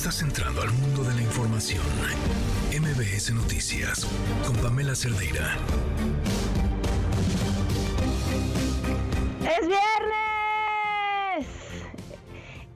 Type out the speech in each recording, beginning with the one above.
Estás entrando al mundo de la información. MBS Noticias con Pamela Cerdeira. ¡Es viernes!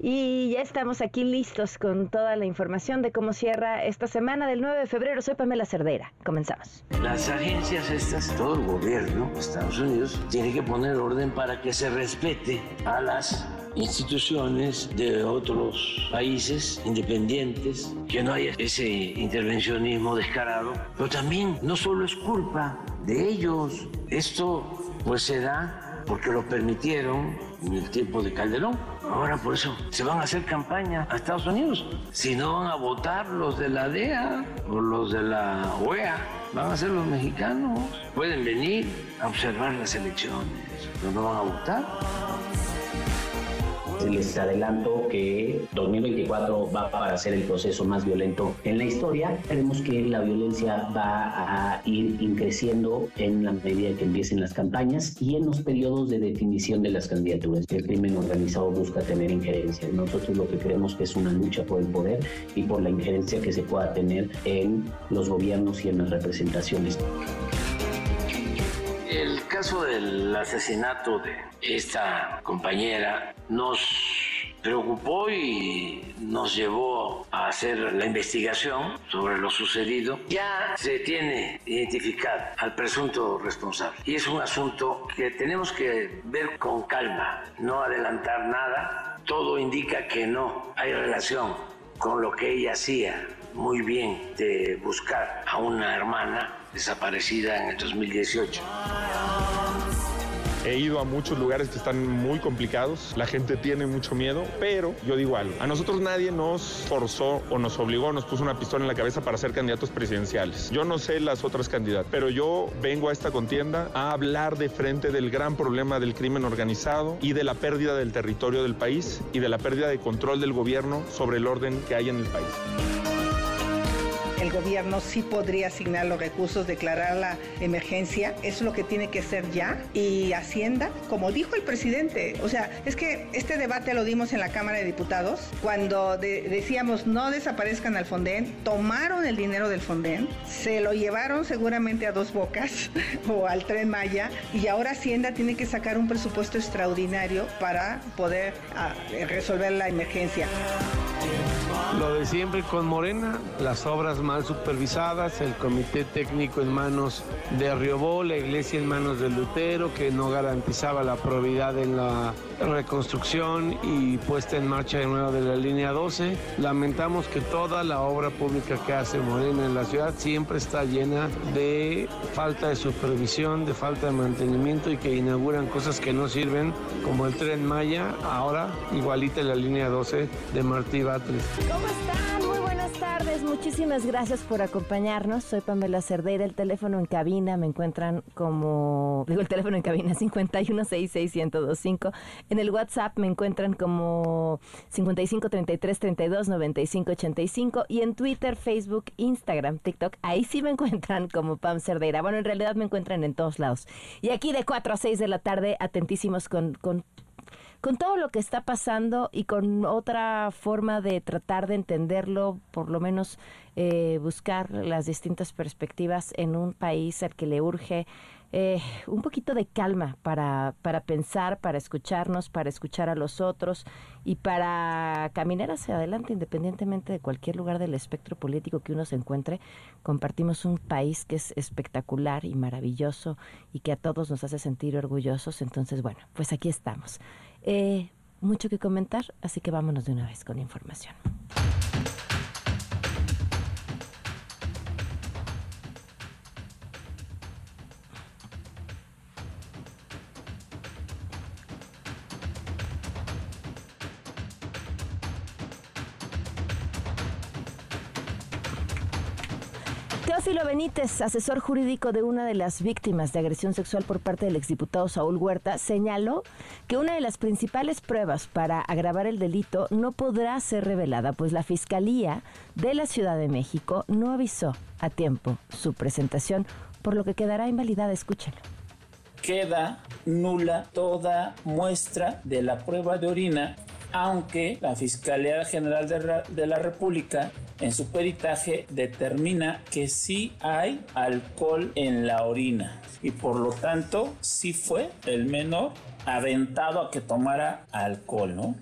Y ya estamos aquí listos con toda la información de cómo cierra esta semana del 9 de febrero. Soy Pamela Cerdera. Comenzamos. Las agencias estas, todo el gobierno de Estados Unidos tiene que poner orden para que se respete a las instituciones de otros países independientes, que no haya ese intervencionismo descarado. Pero también no solo es culpa de ellos, esto pues se da porque lo permitieron en el tiempo de Calderón. Ahora por eso se van a hacer campaña a Estados Unidos. Si no van a votar los de la DEA o los de la OEA, van a ser los mexicanos. Pueden venir a observar las elecciones, pero no van a votar. Les adelanto que 2024 va para ser el proceso más violento en la historia. Creemos que la violencia va a ir creciendo en la medida que empiecen las campañas y en los periodos de definición de las candidaturas. El crimen organizado busca tener injerencia. Nosotros lo que creemos que es una lucha por el poder y por la injerencia que se pueda tener en los gobiernos y en las representaciones. El caso del asesinato de esta compañera nos preocupó y nos llevó a hacer la investigación sobre lo sucedido. Ya se tiene identificado al presunto responsable y es un asunto que tenemos que ver con calma, no adelantar nada. Todo indica que no hay relación con lo que ella hacía muy bien de buscar a una hermana desaparecida en el 2018. He ido a muchos lugares que están muy complicados, la gente tiene mucho miedo, pero yo digo algo, a nosotros nadie nos forzó o nos obligó, nos puso una pistola en la cabeza para ser candidatos presidenciales. Yo no sé las otras candidatas, pero yo vengo a esta contienda a hablar de frente del gran problema del crimen organizado y de la pérdida del territorio del país y de la pérdida de control del gobierno sobre el orden que hay en el país el gobierno sí podría asignar los recursos, declarar la emergencia, es lo que tiene que ser ya. Y Hacienda, como dijo el presidente, o sea, es que este debate lo dimos en la Cámara de Diputados, cuando decíamos no desaparezcan al Fonden, tomaron el dinero del Fonden, se lo llevaron seguramente a dos bocas o al tren Maya, y ahora Hacienda tiene que sacar un presupuesto extraordinario para poder ah, resolver la emergencia. Lo de siempre con Morena, las obras mal supervisadas, el comité técnico en manos de Riobó, la iglesia en manos de Lutero, que no garantizaba la probidad en la reconstrucción y puesta en marcha de nuevo de la línea 12. Lamentamos que toda la obra pública que hace Morena en la ciudad siempre está llena de falta de supervisión, de falta de mantenimiento y que inauguran cosas que no sirven, como el tren Maya, ahora igualita la línea 12 de Martí Batres. ¿Cómo? Muchísimas gracias por acompañarnos. Soy Pamela Cerdeira. El teléfono en cabina me encuentran como. Digo, el teléfono en cabina 5166125. En el WhatsApp me encuentran como 5533329585. Y en Twitter, Facebook, Instagram, TikTok. Ahí sí me encuentran como Pam Cerdeira. Bueno, en realidad me encuentran en todos lados. Y aquí de 4 a 6 de la tarde, atentísimos con, con con todo lo que está pasando y con otra forma de tratar de entenderlo, por lo menos eh, buscar las distintas perspectivas en un país al que le urge eh, un poquito de calma para, para pensar, para escucharnos, para escuchar a los otros y para caminar hacia adelante independientemente de cualquier lugar del espectro político que uno se encuentre. Compartimos un país que es espectacular y maravilloso y que a todos nos hace sentir orgullosos. Entonces, bueno, pues aquí estamos. Eh, mucho que comentar, así que vámonos de una vez con información. Benítez, asesor jurídico de una de las víctimas de agresión sexual por parte del exdiputado Saúl Huerta, señaló que una de las principales pruebas para agravar el delito no podrá ser revelada, pues la Fiscalía de la Ciudad de México no avisó a tiempo su presentación, por lo que quedará invalidada. Escúchenlo queda nula toda muestra de la prueba de orina aunque la Fiscalía General de la República en su peritaje determina que sí hay alcohol en la orina y por lo tanto sí fue el menor aventado a que tomara alcohol, ¿no?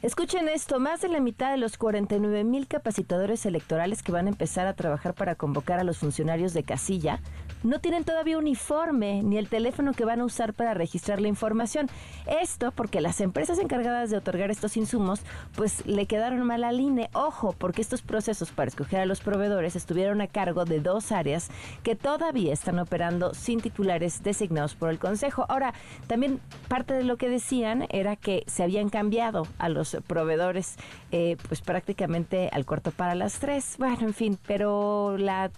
Escuchen esto, más de la mitad de los 49 mil capacitadores electorales que van a empezar a trabajar para convocar a los funcionarios de casilla no tienen todavía uniforme ni el teléfono que van a usar para registrar la información. Esto porque las empresas encargadas de otorgar estos insumos pues le quedaron mal al INE. Ojo, porque estos procesos para escoger a los proveedores estuvieron a cargo de dos áreas que todavía están operando sin titulares designados por el Consejo. Ahora, también parte de lo que decían era que se habían cambiado a los proveedores eh, pues prácticamente al cuarto para las tres. Bueno, en fin, pero la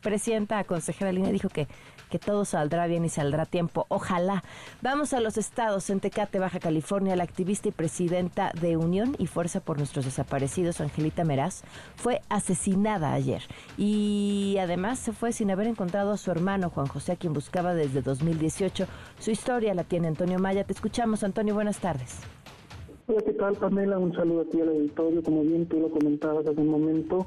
presidenta consejera Línea dijo que, que todo saldrá bien y saldrá tiempo. Ojalá. Vamos a los estados. En Tecate, Baja California, la activista y presidenta de Unión y Fuerza por Nuestros Desaparecidos, Angelita Meraz, fue asesinada ayer. Y además se fue sin haber encontrado a su hermano Juan José, a quien buscaba desde 2018. Su historia la tiene Antonio Maya. Te escuchamos, Antonio. Buenas tardes. Hola, ¿qué tal, Pamela? Un saludo a ti al auditorio. Como bien tú lo comentabas hace un momento,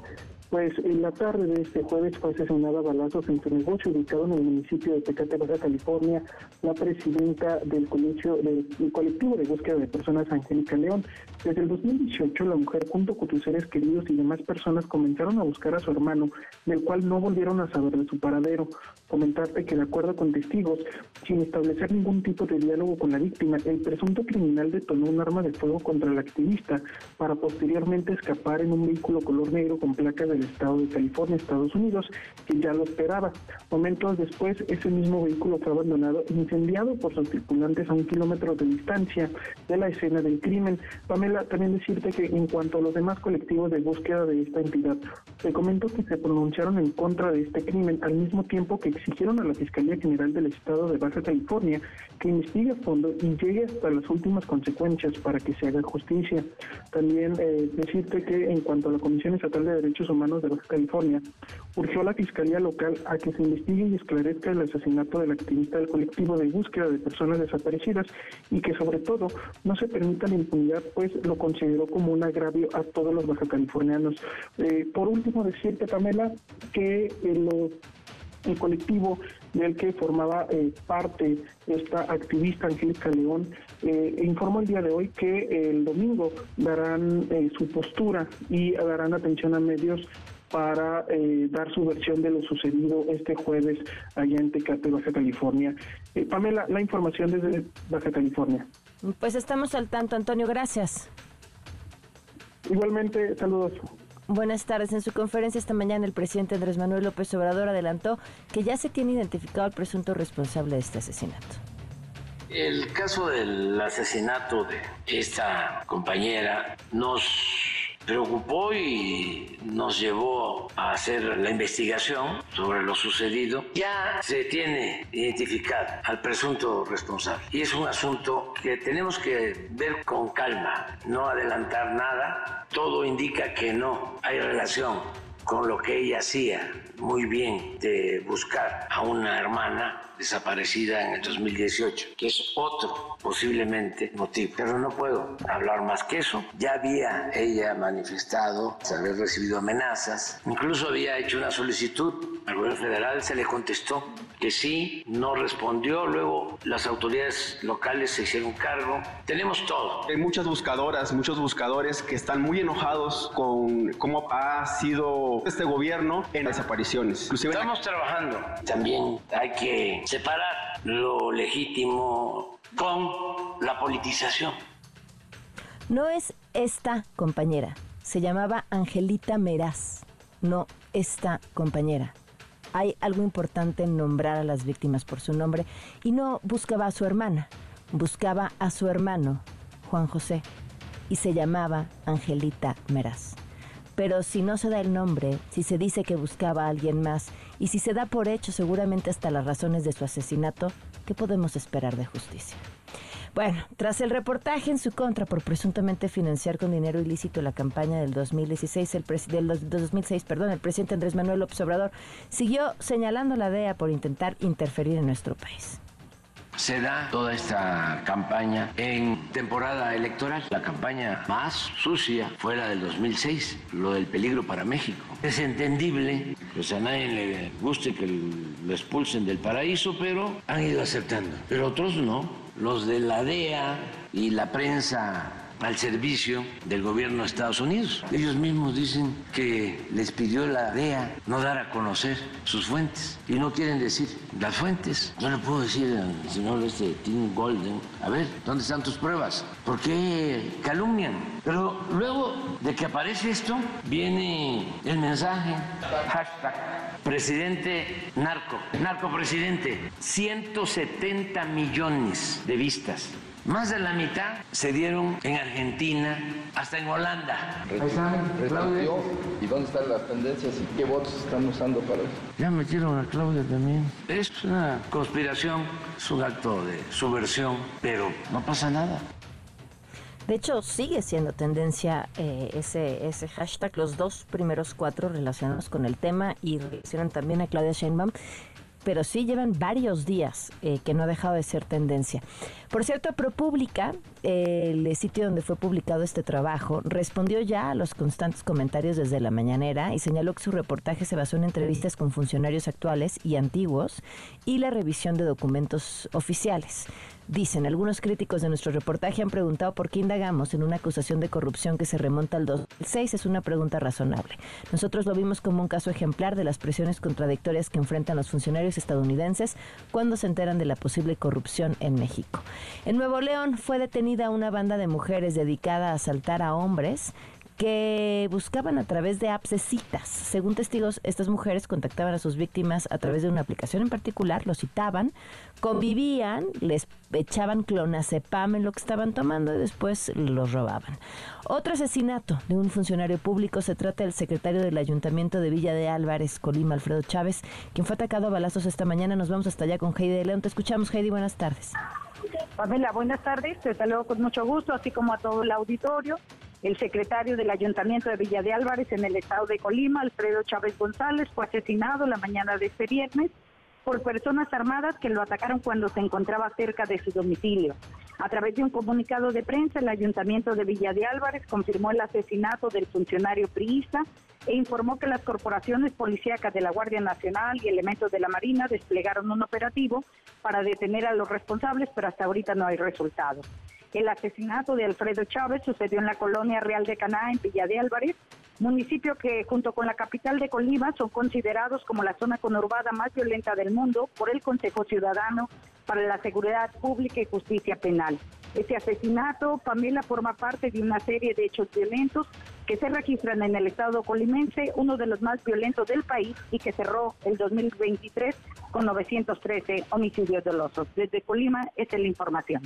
pues en la tarde de este jueves fue asesinada a balazos en su negocio ubicado en el municipio de Tecate, Baja California, la presidenta del colegio del colectivo de búsqueda de personas Angélica León. Desde el 2018 la mujer junto con sus seres queridos y demás personas comenzaron a buscar a su hermano, del cual no volvieron a saber de su paradero. Comentarte que de acuerdo con testigos, sin establecer ningún tipo de diálogo con la víctima, el presunto criminal detonó un arma de fuego contra el activista para posteriormente escapar en un vehículo color negro con placa del estado de California, Estados Unidos, que ya lo esperaba. Momentos después, ese mismo vehículo fue abandonado incendiado por sus tripulantes a un kilómetro de distancia de la escena del crimen. Pamela, también decirte que en cuanto a los demás colectivos de búsqueda de esta entidad, te comento que se pronunciaron en contra de este crimen al mismo tiempo que exigieron a la Fiscalía General del Estado de Baja California que investigue a fondo y llegue hasta las últimas consecuencias para que se haga justicia. También eh, decirte que en cuanto a la Comisión Estatal de Derechos Humanos, de Baja California, urgió a la Fiscalía Local a que se investigue y esclarezca el asesinato del activista del colectivo de búsqueda de personas desaparecidas y que sobre todo no se permita la impunidad, pues lo consideró como un agravio a todos los baja californianos. Eh, por último, decirte, Pamela, que el, el colectivo del que formaba eh, parte esta activista Angélica León, eh, informó el día de hoy que el domingo darán eh, su postura y darán atención a medios para dar su versión de lo sucedido este jueves allá en Tecate, Baja California. Pamela, la información desde Baja California. Pues estamos al tanto, Antonio, gracias. Igualmente, saludos. Buenas tardes. En su conferencia esta mañana, el presidente Andrés Manuel López Obrador adelantó que ya se tiene identificado al presunto responsable de este asesinato. El caso del asesinato de esta compañera nos preocupó y nos llevó a hacer la investigación sobre lo sucedido. Ya se tiene identificado al presunto responsable y es un asunto que tenemos que ver con calma, no adelantar nada. Todo indica que no hay relación con lo que ella hacía muy bien de buscar a una hermana desaparecida en el 2018, que es otro posiblemente motivo. Pero no puedo hablar más que eso. Ya había ella manifestado haber recibido amenazas, incluso había hecho una solicitud al gobierno federal, se le contestó que sí, no respondió, luego las autoridades locales se hicieron cargo. Tenemos todo. Hay muchas buscadoras, muchos buscadores que están muy enojados con cómo ha sido este gobierno en desapariciones. Estamos trabajando. También hay que separar lo legítimo con la politización. No es esta compañera, se llamaba Angelita Meraz, no esta compañera. Hay algo importante en nombrar a las víctimas por su nombre y no buscaba a su hermana, buscaba a su hermano, Juan José, y se llamaba Angelita Meraz. Pero si no se da el nombre, si se dice que buscaba a alguien más y si se da por hecho seguramente hasta las razones de su asesinato, ¿qué podemos esperar de justicia? Bueno, tras el reportaje en su contra por presuntamente financiar con dinero ilícito la campaña del 2016, el del 2006, perdón, el presidente Andrés Manuel López Obrador siguió señalando a la DEA por intentar interferir en nuestro país. Se da toda esta campaña en temporada electoral, la campaña más sucia fue la del 2006, lo del peligro para México. Es entendible, pues a nadie le guste que lo expulsen del paraíso, pero han ido aceptando. Pero otros no, los de la DEA y la prensa al servicio del gobierno de Estados Unidos. Ellos mismos dicen que les pidió la DEA no dar a conocer sus fuentes y no quieren decir las fuentes. Yo le puedo decir al señor este Tim Golden, a ver, ¿dónde están tus pruebas? ¿Por qué calumnian? Pero luego de que aparece esto, viene el mensaje, hashtag, presidente narco, narco presidente, 170 millones de vistas. Más de la mitad se dieron en Argentina, hasta en Holanda. ¿Y dónde están las tendencias y qué votos están usando para eso? Ya metieron a Claudia también. Es una conspiración, es un acto de subversión, pero no pasa nada. De hecho, sigue siendo tendencia eh, ese, ese hashtag, los dos primeros cuatro relacionados con el tema y relacionan también a Claudia Sheinbaum pero sí llevan varios días eh, que no ha dejado de ser tendencia. Por cierto, ProPublica, el sitio donde fue publicado este trabajo, respondió ya a los constantes comentarios desde la mañanera y señaló que su reportaje se basó en entrevistas con funcionarios actuales y antiguos y la revisión de documentos oficiales. Dicen, algunos críticos de nuestro reportaje han preguntado por qué indagamos en una acusación de corrupción que se remonta al 2006. Es una pregunta razonable. Nosotros lo vimos como un caso ejemplar de las presiones contradictorias que enfrentan los funcionarios estadounidenses cuando se enteran de la posible corrupción en México. En Nuevo León fue detenida una banda de mujeres dedicada a asaltar a hombres que buscaban a través de apps citas. Según testigos, estas mujeres contactaban a sus víctimas a través de una aplicación en particular, los citaban, convivían, les echaban clonazepam en lo que estaban tomando y después los robaban. Otro asesinato de un funcionario público se trata del secretario del Ayuntamiento de Villa de Álvarez, Colima, Alfredo Chávez, quien fue atacado a balazos esta mañana. Nos vamos hasta allá con Heidi de León. Te escuchamos, Heidi. Buenas tardes. Pamela, buenas tardes. Te saludo con mucho gusto, así como a todo el auditorio el secretario del Ayuntamiento de Villa de Álvarez en el estado de Colima, Alfredo Chávez González, fue asesinado la mañana de este viernes por personas armadas que lo atacaron cuando se encontraba cerca de su domicilio. A través de un comunicado de prensa, el Ayuntamiento de Villa de Álvarez confirmó el asesinato del funcionario priista e informó que las corporaciones policíacas de la Guardia Nacional y elementos de la Marina desplegaron un operativo para detener a los responsables, pero hasta ahorita no hay resultados. El asesinato de Alfredo Chávez sucedió en la colonia Real de Caná, en Villa de Álvarez, municipio que junto con la capital de Colima son considerados como la zona conurbada más violenta del mundo por el Consejo Ciudadano para la Seguridad Pública y Justicia Penal. Este asesinato, Pamela, forma parte de una serie de hechos violentos que se registran en el estado colimense, uno de los más violentos del país y que cerró el 2023 con 913 homicidios dolosos. Desde Colima, esta es la información.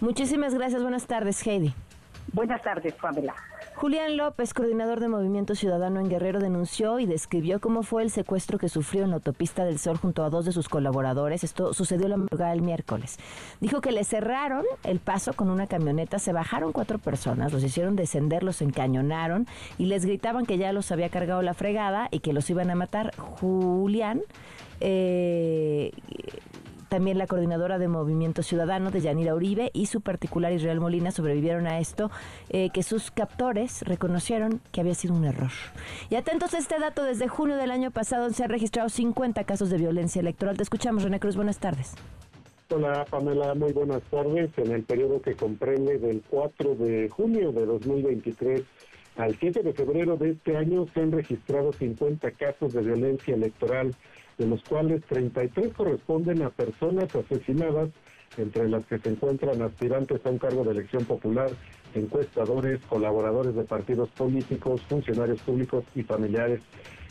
Muchísimas gracias. Buenas tardes, Heidi. Buenas tardes, Pamela. Julián López, coordinador de Movimiento Ciudadano en Guerrero, denunció y describió cómo fue el secuestro que sufrió en la autopista del Sol junto a dos de sus colaboradores. Esto sucedió la madrugada del miércoles. Dijo que le cerraron el paso con una camioneta, se bajaron cuatro personas, los hicieron descender, los encañonaron y les gritaban que ya los había cargado la fregada y que los iban a matar. Julián eh, también la coordinadora de Movimiento Ciudadano de Yanira Uribe y su particular Israel Molina sobrevivieron a esto, eh, que sus captores reconocieron que había sido un error. Y atentos a este dato, desde junio del año pasado se han registrado 50 casos de violencia electoral. Te escuchamos, René Cruz, buenas tardes. Hola Pamela, muy buenas tardes. En el periodo que comprende del 4 de junio de 2023 al 7 de febrero de este año se han registrado 50 casos de violencia electoral de los cuales 33 corresponden a personas asesinadas, entre las que se encuentran aspirantes a un cargo de elección popular, encuestadores, colaboradores de partidos políticos, funcionarios públicos y familiares.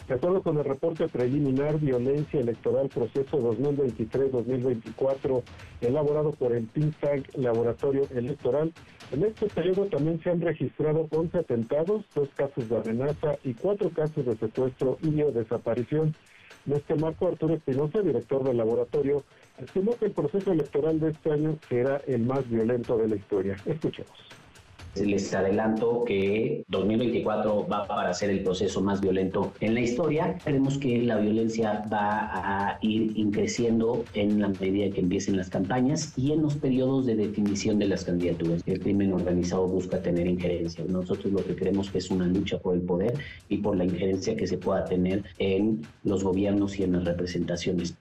De acuerdo con el reporte preliminar Violencia Electoral Proceso 2023-2024, elaborado por el think Laboratorio Electoral, en este periodo también se han registrado 11 atentados, dos casos de amenaza y cuatro casos de secuestro y o desaparición. En este marco, Arturo Espinosa, director del laboratorio, estimó que el proceso electoral de este año será el más violento de la historia. Escuchemos. Les adelanto que 2024 va para ser el proceso más violento en la historia. Creemos que la violencia va a ir creciendo en la medida que empiecen las campañas y en los periodos de definición de las candidaturas. El crimen organizado busca tener injerencia. Nosotros lo que creemos que es una lucha por el poder y por la injerencia que se pueda tener en los gobiernos y en las representaciones.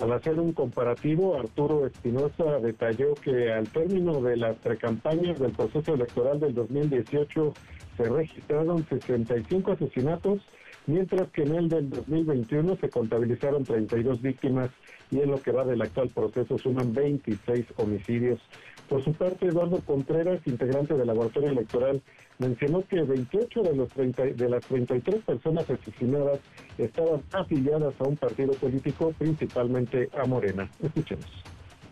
Al hacer un comparativo, Arturo Espinosa detalló que al término de las precampañas del proceso electoral del 2018 se registraron 65 asesinatos mientras que en el del 2021 se contabilizaron 32 víctimas y en lo que va del actual proceso suman 26 homicidios. Por su parte, Eduardo Contreras, integrante del laboratorio electoral, mencionó que 28 de, los 30, de las 33 personas asesinadas estaban afiliadas a un partido político, principalmente a Morena. Escuchemos.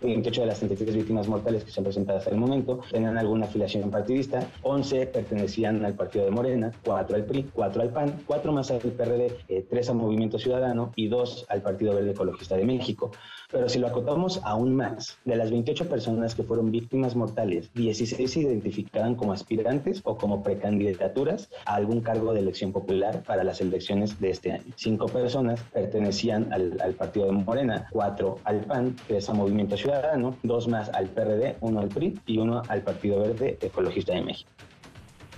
28 de las 33 víctimas mortales que se han presentado hasta el momento tenían alguna afiliación partidista, 11 pertenecían al partido de Morena, 4 al PRI, 4 al PAN, 4 más al PRD, 3 al Movimiento Ciudadano y 2 al Partido Verde Ecologista de México. Pero si lo acotamos aún más, de las 28 personas que fueron víctimas mortales, 16 se identificaban como aspirantes o como precandidaturas a algún cargo de elección popular para las elecciones de este año. 5 personas pertenecían al, al partido de Morena, 4 al PAN, 3 al Movimiento Ciudadano, Ciudadano, dos más al PRD, uno al PRI y uno al Partido Verde Ecologista de México.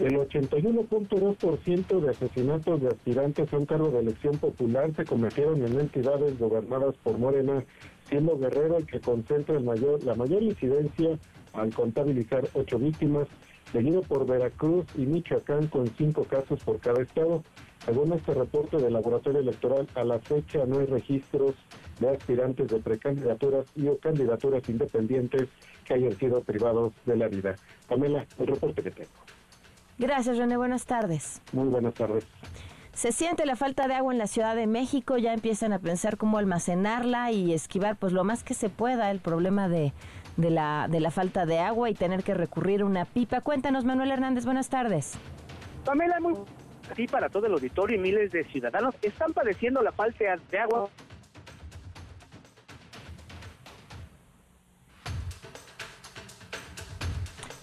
El 81.2% de asesinatos de aspirantes a un cargo de elección popular se cometieron en entidades gobernadas por Morena, siendo Guerrero el que concentra el mayor, la mayor incidencia al contabilizar ocho víctimas, seguido por Veracruz y Michoacán con cinco casos por cada estado. Según este reporte del laboratorio electoral, a la fecha no hay registros de aspirantes de precandidaturas y o candidaturas independientes que hayan sido privados de la vida. Pamela, el reporte que tengo. Gracias, René. Buenas tardes. Muy buenas tardes. Se siente la falta de agua en la Ciudad de México, ya empiezan a pensar cómo almacenarla y esquivar pues lo más que se pueda el problema de, de, la, de la falta de agua y tener que recurrir a una pipa. Cuéntanos, Manuel Hernández, buenas tardes. Pamela, muy así para todo el auditorio y miles de ciudadanos están padeciendo la falta de agua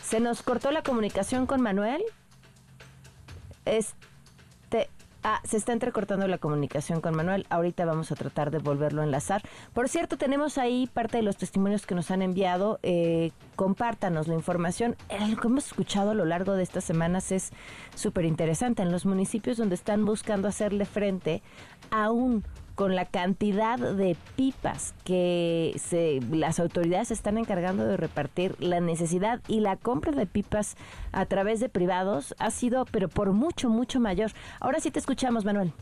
Se nos cortó la comunicación con Manuel. Este, ah, se está entrecortando la comunicación con Manuel. Ahorita vamos a tratar de volverlo a enlazar. Por cierto, tenemos ahí parte de los testimonios que nos han enviado. Eh, compártanos la información. Lo que hemos escuchado a lo largo de estas semanas es súper interesante. En los municipios donde están buscando hacerle frente a un con la cantidad de pipas que se, las autoridades están encargando de repartir, la necesidad y la compra de pipas a través de privados ha sido, pero por mucho, mucho mayor. Ahora sí te escuchamos, Manuel.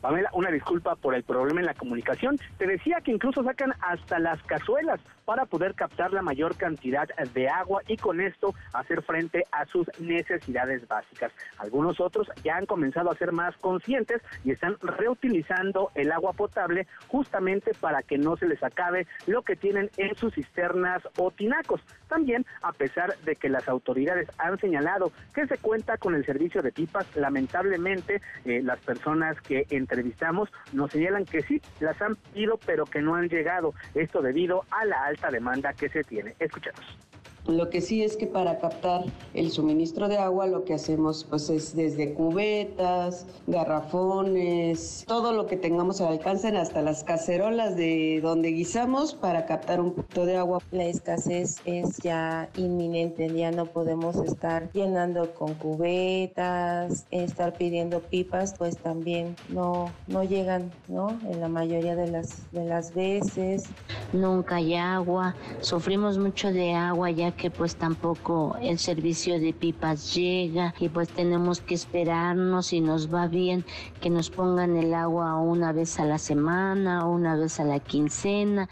Pamela, una disculpa por el problema en la comunicación. Te decía que incluso sacan hasta las cazuelas para poder captar la mayor cantidad de agua y con esto hacer frente a sus necesidades básicas. Algunos otros ya han comenzado a ser más conscientes y están reutilizando el agua potable justamente para que no se les acabe lo que tienen en sus cisternas o tinacos. También, a pesar de que las autoridades han señalado que se cuenta con el servicio de pipas, lamentablemente eh, las personas que en entrevistamos nos señalan que sí, las han pedido, pero que no han llegado. Esto debido a la alta demanda que se tiene. Escuchemos. Lo que sí es que para captar el suministro de agua lo que hacemos pues es desde cubetas, garrafones, todo lo que tengamos al alcance, hasta las cacerolas de donde guisamos para captar un poquito de agua. La escasez es ya inminente, ya no podemos estar llenando con cubetas, estar pidiendo pipas, pues también no, no llegan, ¿no? En la mayoría de las, de las veces. Nunca hay agua, sufrimos mucho de agua ya que pues tampoco el servicio de pipas llega y pues tenemos que esperarnos y nos va bien que nos pongan el agua una vez a la semana o una vez a la quincena.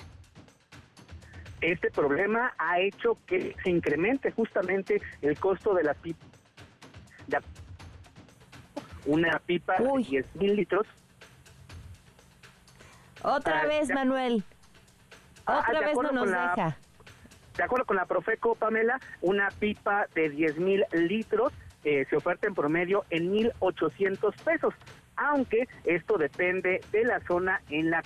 Este problema ha hecho que se incremente justamente el costo de la pipa. Una pipa de 10 mil litros. Otra ah, vez, Manuel. Ah, Otra vez no nos deja. De acuerdo con la Profeco, Pamela, una pipa de 10 mil litros eh, se oferta en promedio en 1.800 pesos, aunque esto depende de la zona en la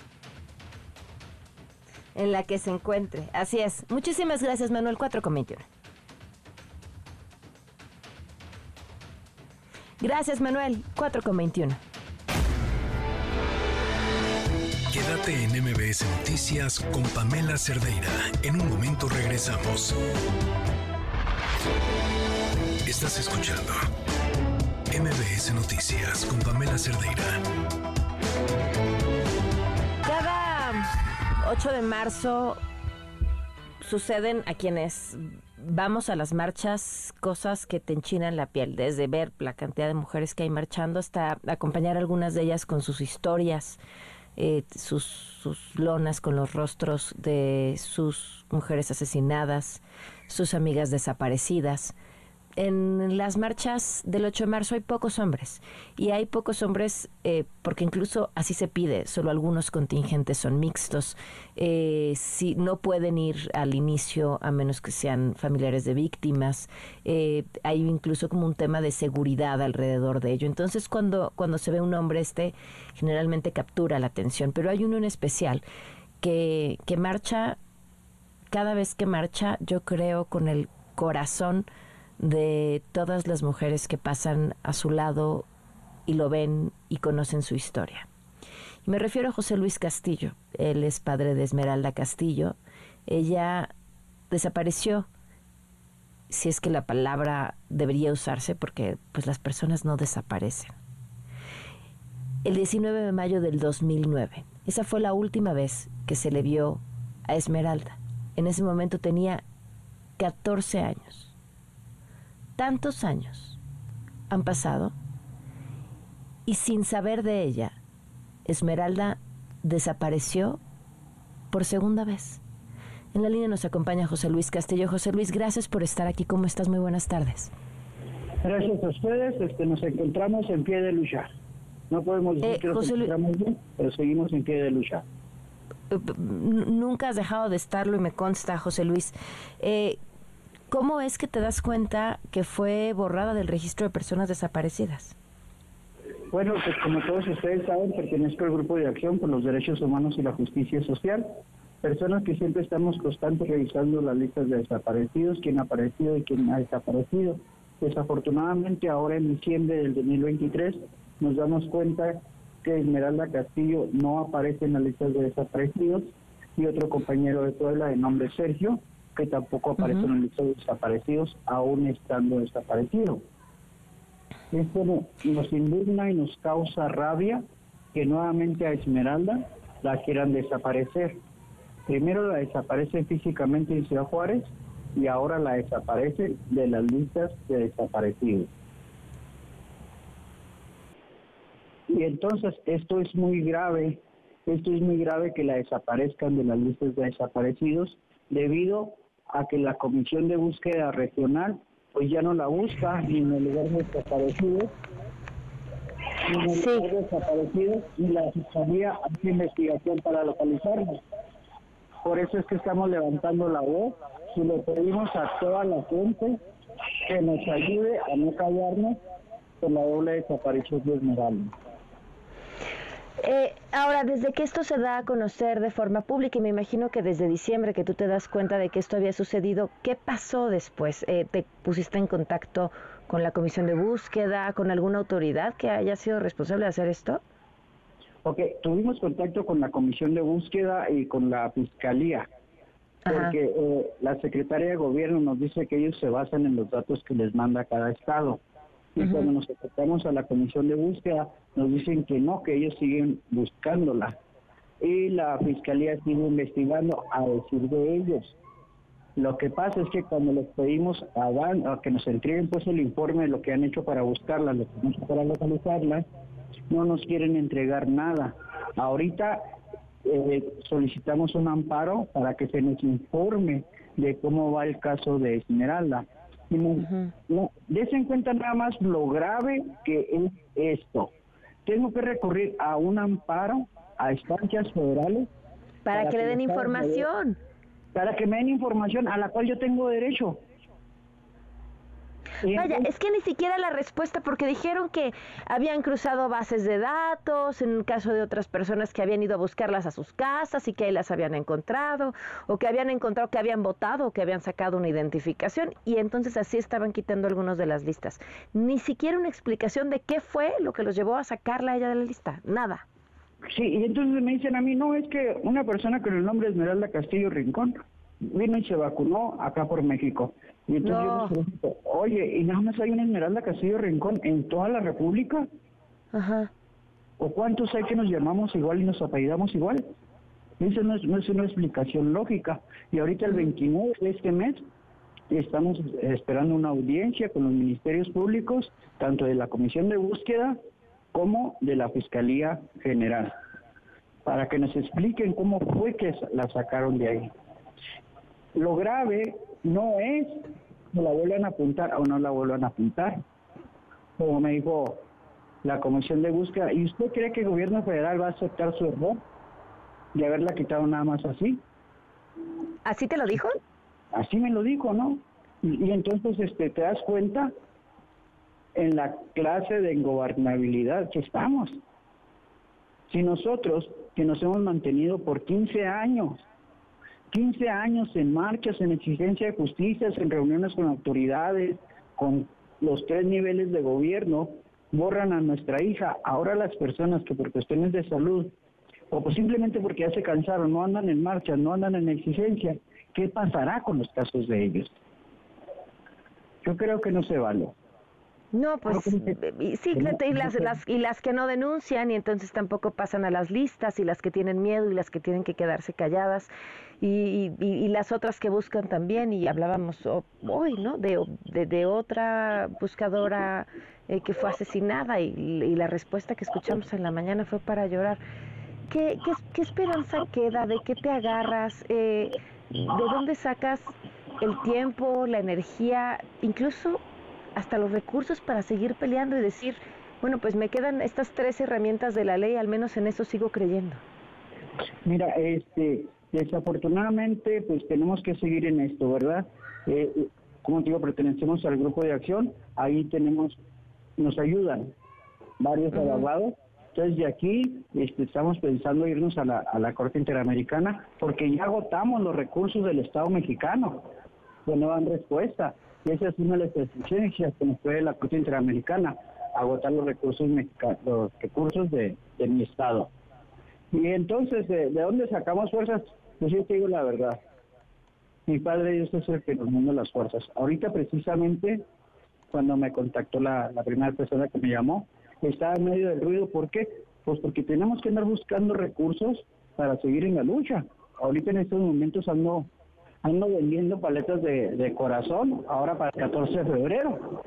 en la que se encuentre. Así es. Muchísimas gracias, Manuel 4 con Gracias, Manuel. 4 con 21. Quédate en MBS Noticias con Pamela Cerdeira. En un momento regresamos. Estás escuchando MBS Noticias con Pamela Cerdeira. Cada 8 de marzo suceden a quienes vamos a las marchas cosas que te enchinan la piel, desde ver la cantidad de mujeres que hay marchando hasta acompañar algunas de ellas con sus historias, eh, sus, sus lonas con los rostros de sus mujeres asesinadas, sus amigas desaparecidas en las marchas del 8 de marzo hay pocos hombres. Y hay pocos hombres eh, porque incluso así se pide, solo algunos contingentes son mixtos, eh, si no pueden ir al inicio a menos que sean familiares de víctimas, eh, hay incluso como un tema de seguridad alrededor de ello. Entonces cuando, cuando se ve un hombre este generalmente captura la atención, pero hay uno en especial que, que marcha, cada vez que marcha yo creo con el corazón, de todas las mujeres que pasan a su lado y lo ven y conocen su historia. Me refiero a José Luis Castillo. Él es padre de Esmeralda Castillo. Ella desapareció, si es que la palabra debería usarse, porque pues las personas no desaparecen. El 19 de mayo del 2009. Esa fue la última vez que se le vio a Esmeralda. En ese momento tenía 14 años tantos años han pasado y sin saber de ella, Esmeralda desapareció por segunda vez. En la línea nos acompaña José Luis Castillo. José Luis, gracias por estar aquí. ¿Cómo estás? Muy buenas tardes. Gracias a ustedes. Este, nos encontramos en pie de lucha. No podemos decir eh, que nos encontramos bien, pero seguimos en pie de lucha. Eh, nunca has dejado de estarlo y me consta, José Luis. Eh, ¿Cómo es que te das cuenta que fue borrada del registro de personas desaparecidas? Bueno, pues como todos ustedes saben, pertenezco al Grupo de Acción por los Derechos Humanos y la Justicia Social. Personas que siempre estamos constantes revisando las listas de desaparecidos, quién ha aparecido y quién ha desaparecido. Desafortunadamente, ahora en diciembre del 2023, nos damos cuenta que Esmeralda Castillo no aparece en las listas de desaparecidos y otro compañero de Puebla de nombre Sergio que tampoco aparecen en el lista de desaparecidos, aún estando desaparecido. Esto nos indigna y nos causa rabia que nuevamente a Esmeralda la quieran desaparecer. Primero la desaparece físicamente en Ciudad Juárez y ahora la desaparece de las listas de desaparecidos. Y entonces esto es muy grave, esto es muy grave que la desaparezcan de las listas de desaparecidos debido a que la Comisión de Búsqueda Regional pues ya no la busca ni en el lugar de desaparecidos, ni en el lugar de desaparecidos, y la Fiscalía hace investigación para localizarnos. Por eso es que estamos levantando la voz y le pedimos a toda la gente que nos ayude a no callarnos con la doble desaparición de Esmeralda. Eh, ahora, desde que esto se da a conocer de forma pública, y me imagino que desde diciembre que tú te das cuenta de que esto había sucedido, ¿qué pasó después? Eh, ¿Te pusiste en contacto con la comisión de búsqueda, con alguna autoridad que haya sido responsable de hacer esto? Ok, tuvimos contacto con la comisión de búsqueda y con la fiscalía, porque eh, la secretaria de gobierno nos dice que ellos se basan en los datos que les manda cada estado. Y cuando nos acercamos a la comisión de búsqueda, nos dicen que no, que ellos siguen buscándola. Y la fiscalía sigue investigando a decir de ellos. Lo que pasa es que cuando les pedimos a, a que nos entreguen pues el informe de lo que han hecho para buscarla, lo que han hecho para localizarla, no nos quieren entregar nada. Ahorita eh, solicitamos un amparo para que se nos informe de cómo va el caso de Esmeralda no, en cuenta nada más lo grave que es esto. Tengo que recurrir a un amparo a estancias federales. Para, que, le den información. para que me den información a la cual yo tengo derecho. Vaya, es que ni siquiera la respuesta, porque dijeron que habían cruzado bases de datos, en el caso de otras personas que habían ido a buscarlas a sus casas y que ahí las habían encontrado, o que habían encontrado que habían votado o que habían sacado una identificación, y entonces así estaban quitando algunos de las listas. Ni siquiera una explicación de qué fue lo que los llevó a sacarla a ella de la lista, nada. Sí, y entonces me dicen a mí, no, es que una persona con el nombre Esmeralda Castillo Rincón vino y se vacunó acá por México. Y entonces yo me pregunto, oye, ¿y nada más hay una Esmeralda Castillo Rincón en toda la República? Ajá. ¿O cuántos hay que nos llamamos igual y nos apellidamos igual? Eso no es, no es una explicación lógica. Y ahorita el 29 de este mes estamos esperando una audiencia con los ministerios públicos, tanto de la Comisión de Búsqueda como de la Fiscalía General, para que nos expliquen cómo fue que la sacaron de ahí. Lo grave no es que la vuelvan a apuntar o no la vuelvan a apuntar, como me dijo la Comisión de Búsqueda. ¿Y usted cree que el gobierno federal va a aceptar su error de haberla quitado nada más así? ¿Así te lo dijo? Así me lo dijo, ¿no? Y, y entonces este, te das cuenta en la clase de ingobernabilidad que estamos. Si nosotros, que nos hemos mantenido por 15 años, 15 años en marchas, en exigencia de justicia, en reuniones con autoridades, con los tres niveles de gobierno, borran a nuestra hija. Ahora las personas que por cuestiones de salud o pues simplemente porque ya se cansaron, no andan en marcha, no andan en exigencia, ¿qué pasará con los casos de ellos? Yo creo que no se vale. No, pues y, sí, y las, las, y las que no denuncian y entonces tampoco pasan a las listas y las que tienen miedo y las que tienen que quedarse calladas y, y, las otras que buscan también y hablábamos hoy, ¿no? De, de, otra buscadora eh, que fue asesinada y, la respuesta que escuchamos en la mañana fue para llorar. ¿Qué, qué, qué esperanza queda? ¿De qué te agarras? Eh, ¿De dónde sacas el tiempo, la energía, incluso hasta los recursos para seguir peleando y decir, bueno, pues me quedan estas tres herramientas de la ley, al menos en eso sigo creyendo. Mira, este, desafortunadamente, pues tenemos que seguir en esto, ¿verdad? Eh, como te digo, pertenecemos al grupo de acción, ahí tenemos, nos ayudan varios abogados. Entonces, de aquí este, estamos pensando irnos a la, a la Corte Interamericana porque ya agotamos los recursos del Estado mexicano, que no dan respuesta. Y esa es una de las exigencias que nos puede la Corte Interamericana, agotar los recursos mexicanos, los recursos de, mi Estado. Y entonces, ¿de, dónde sacamos fuerzas? Pues yo te digo la verdad. Mi padre Dios es el que nos manda las fuerzas. Ahorita precisamente, cuando me contactó la, la primera persona que me llamó, estaba en medio del ruido. ¿Por qué? Pues porque tenemos que andar buscando recursos para seguir en la lucha. Ahorita en estos momentos ando ando vendiendo paletas de, corazón ahora para el 14 de febrero.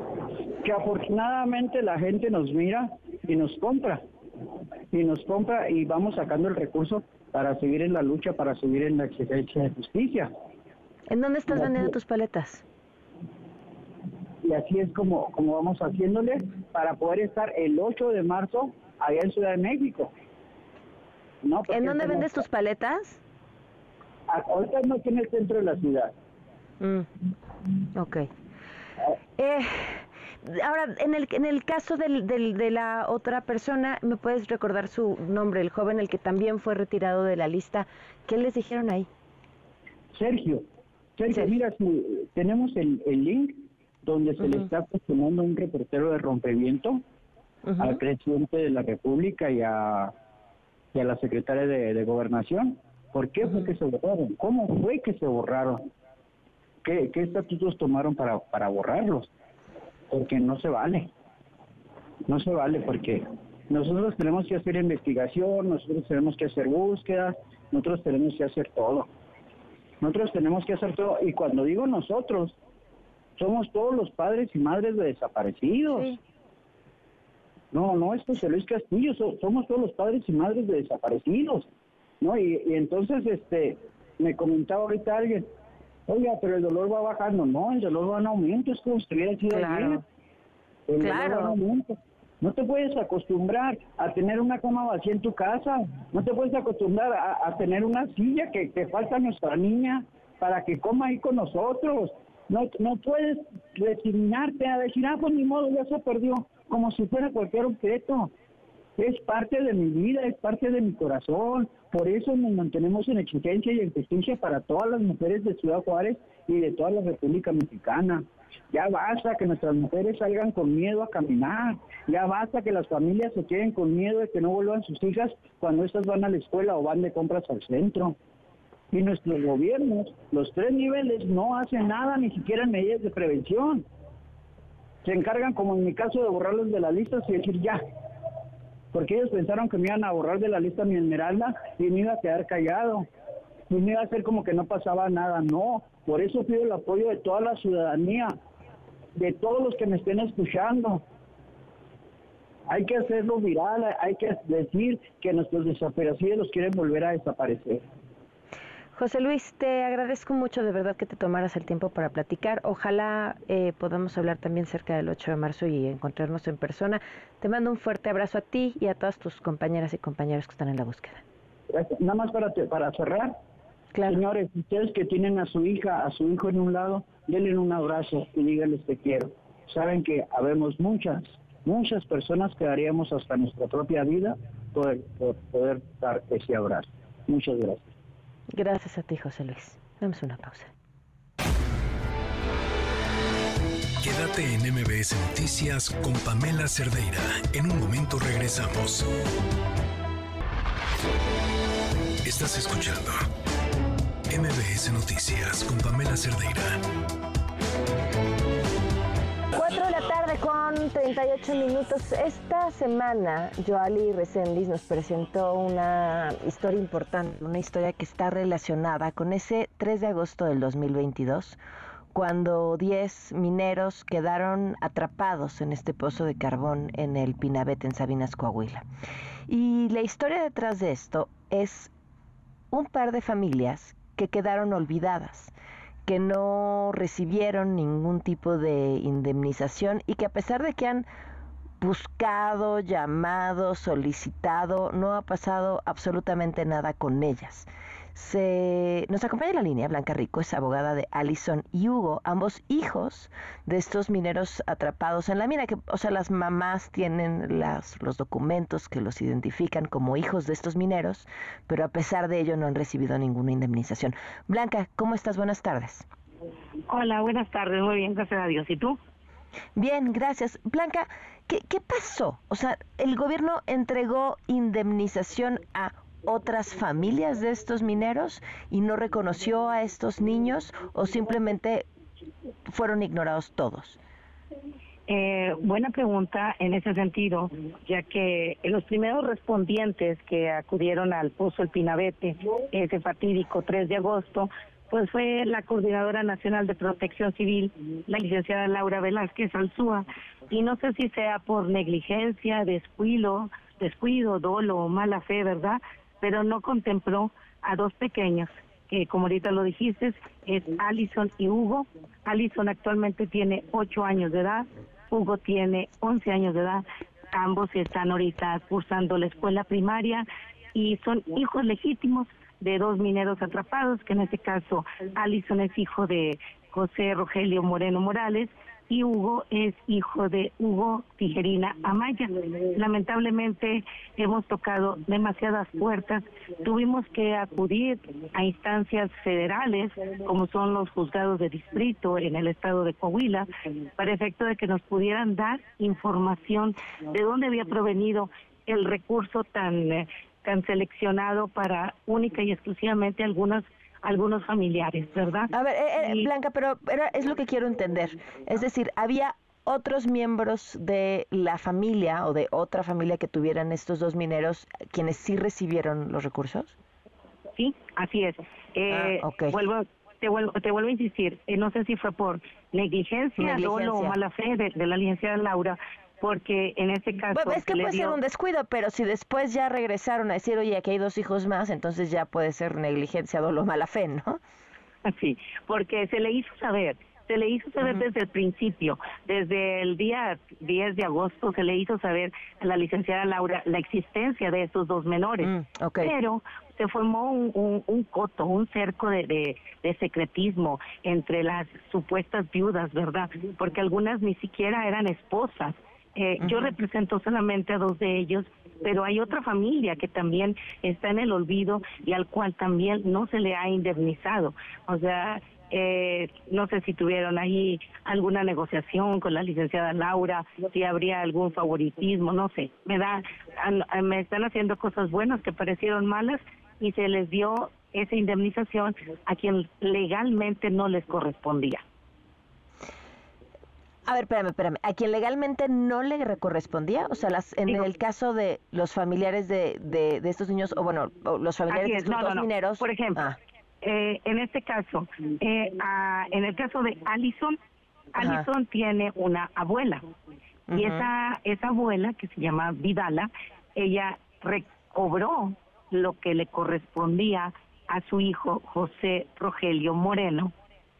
Que afortunadamente la gente nos mira y nos compra. Y nos compra y vamos sacando el recurso para seguir en la lucha, para seguir en la exigencia de justicia. ¿En dónde estás vendiendo tus paletas? Y así es como, como vamos haciéndole para poder estar el 8 de marzo allá en Ciudad de México. ¿No? ¿En dónde vendes tus paletas? Ahorita no tiene el centro de la ciudad. Mm. Ok. Eh, ahora, en el, en el caso del, del, de la otra persona, ¿me puedes recordar su nombre, el joven, el que también fue retirado de la lista? ¿Qué les dijeron ahí? Sergio. Sergio, mira, si tenemos el, el link donde se le está cuestionando un reportero de rompeviento al presidente de la República y a, y a la secretaria de, de Gobernación. ¿Por qué fue que se borraron? ¿Cómo fue que se borraron? ¿Qué, estatutos tomaron para, para borrarlos? Porque no se vale. No se vale porque nosotros tenemos que hacer investigación, nosotros tenemos que hacer búsquedas, nosotros tenemos que hacer todo. Nosotros tenemos que hacer todo. Y cuando digo nosotros, somos todos los padres y madres de desaparecidos. No, no es José Luis Castillo, somos todos los padres y madres de desaparecidos. ¿No? Y, entonces, este, me comentaba ahorita alguien, oiga, pero el dolor va bajando. No, el dolor va en aumento, es como si estuviera sido claro. El claro. dolor va en aumento. No te puedes acostumbrar a tener una cama vacía en tu casa. No te puedes acostumbrar a, tener una silla que, que falta a nuestra niña para que coma ahí con nosotros. No, no puedes resignarte a decir, ah, pues ni modo, ya se perdió, como si fuera cualquier objeto. Es parte de mi vida, es parte de mi corazón. Por eso nos mantenemos en exigencia y en justicia para todas las mujeres de Ciudad Juárez y de toda la República Mexicana. Ya basta que nuestras mujeres salgan con miedo a caminar. Ya basta que las familias se queden con miedo de que no vuelvan sus hijas cuando estas van a la escuela o van de compras al centro. Y nuestros gobiernos, los tres niveles, no hacen nada, ni siquiera medidas de prevención. Se encargan, como en mi caso, de borrarlos de la lista y decir ya. Porque ellos pensaron que me iban a borrar de la lista mi esmeralda y me iba a quedar callado. Y me iba a hacer como que no pasaba nada. No, por eso pido el apoyo de toda la ciudadanía, de todos los que me estén escuchando. Hay que hacerlo viral, hay que decir que nuestros desaparecidos los quieren volver a desaparecer. José Luis, te agradezco mucho de verdad que te tomaras el tiempo para platicar. Ojalá eh, podamos hablar también cerca del 8 de marzo y encontrarnos en persona. Te mando un fuerte abrazo a ti y a todas tus compañeras y compañeros que están en la búsqueda. Nada más para, para cerrar. Señores, ustedes que tienen a su hija, a su hijo en un lado, denle un abrazo y díganles te quiero. Saben que habemos muchas, muchas personas que daríamos hasta nuestra propia vida por, por poder dar ese abrazo. Muchas gracias. Gracias a ti, José Luis. Damos una pausa. Quédate en MBS Noticias con Pamela Cerdeira. En un momento regresamos. Estás escuchando MBS Noticias con Pamela Cerdeira. Con 38 minutos. Esta semana Joali Recendis nos presentó una historia importante, una historia que está relacionada con ese 3 de agosto del 2022, cuando 10 mineros quedaron atrapados en este pozo de carbón en el Pinabete, en Sabinas, Coahuila. Y la historia detrás de esto es un par de familias que quedaron olvidadas que no recibieron ningún tipo de indemnización y que a pesar de que han buscado, llamado, solicitado, no ha pasado absolutamente nada con ellas. Se, nos acompaña en la línea Blanca Rico, es abogada de Allison y Hugo, ambos hijos de estos mineros atrapados en la mina, que, o sea, las mamás tienen las, los documentos que los identifican como hijos de estos mineros, pero a pesar de ello no han recibido ninguna indemnización. Blanca, ¿cómo estás? Buenas tardes. Hola, buenas tardes, muy bien, gracias a Dios. ¿Y tú? Bien, gracias. Blanca, ¿qué, qué pasó? O sea, el gobierno entregó indemnización a otras familias de estos mineros y no reconoció a estos niños o simplemente fueron ignorados todos? Eh, buena pregunta en ese sentido, ya que los primeros respondientes que acudieron al Pozo El Pinabete, ese fatídico 3 de agosto, pues fue la Coordinadora Nacional de Protección Civil, la licenciada Laura Velázquez Alzúa, y no sé si sea por negligencia, descuido, descuido, dolo o mala fe, ¿verdad? Pero no contempló a dos pequeños, que como ahorita lo dijiste, es Allison y Hugo. Allison actualmente tiene ocho años de edad, Hugo tiene once años de edad, ambos están ahorita cursando la escuela primaria y son hijos legítimos de dos mineros atrapados, que en este caso Allison es hijo de José Rogelio Moreno Morales y Hugo es hijo de Hugo Tijerina Amaya. Lamentablemente hemos tocado demasiadas puertas, tuvimos que acudir a instancias federales como son los juzgados de distrito en el estado de Coahuila para efecto de que nos pudieran dar información de dónde había provenido el recurso tan eh, tan seleccionado para única y exclusivamente algunas algunos familiares, ¿verdad? A ver, eh, eh, Blanca, pero, es lo que quiero entender. Es decir, había otros miembros de la familia o de otra familia que tuvieran estos dos mineros quienes sí recibieron los recursos? Sí, así es. Eh, ah, vuelvo, te, vuelvo, te vuelvo a insistir, eh, no sé si fue por negligencia, o mala fe de, de la licenciada Laura, porque en este caso... Bueno, es que puede ser un descuido, pero si después ya regresaron a decir, oye, aquí hay dos hijos más, entonces ya puede ser negligencia, dolo, mala fe, ¿no? Sí, porque se le hizo saber, se le hizo saber desde el principio, desde el día 10 de agosto se le hizo saber a la licenciada Laura la existencia de esos dos menores. Mm, pero se formó un, coto, un cerco de, de, secretismo entre las supuestas viudas, ¿verdad? Porque algunas ni siquiera eran esposas. Eh, yo represento solamente a dos de ellos, pero hay otra familia que también está en el olvido y al cual también no se le ha indemnizado. O sea, eh, no sé si tuvieron ahí alguna negociación con la licenciada Laura, si habría algún favoritismo, no sé. Me da, me están haciendo cosas buenas que parecieron malas y se les dio esa indemnización a quien legalmente no les correspondía. A ver, espérame, espérame. ¿A quien legalmente no le correspondía? O sea, las, en el caso de los familiares de, de, estos niños, o bueno, los familiares de estos dos mineros. Por ejemplo, ah. eh, en este caso, eh, en el caso de Allison, Allison tiene una abuela. Y esa, esa abuela, que se llama Vidala, ella recobró lo que le correspondía a su hijo José Rogelio Moreno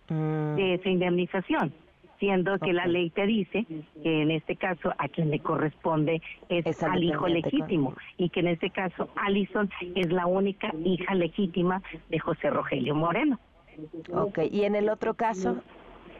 mm. de esa indemnización, siendo que la ley te dice que en este caso a quien le corresponde es al hijo legítimo y que en este caso Alison es la única hija legítima de José Rogelio Moreno. Ok, ¿y en el otro caso?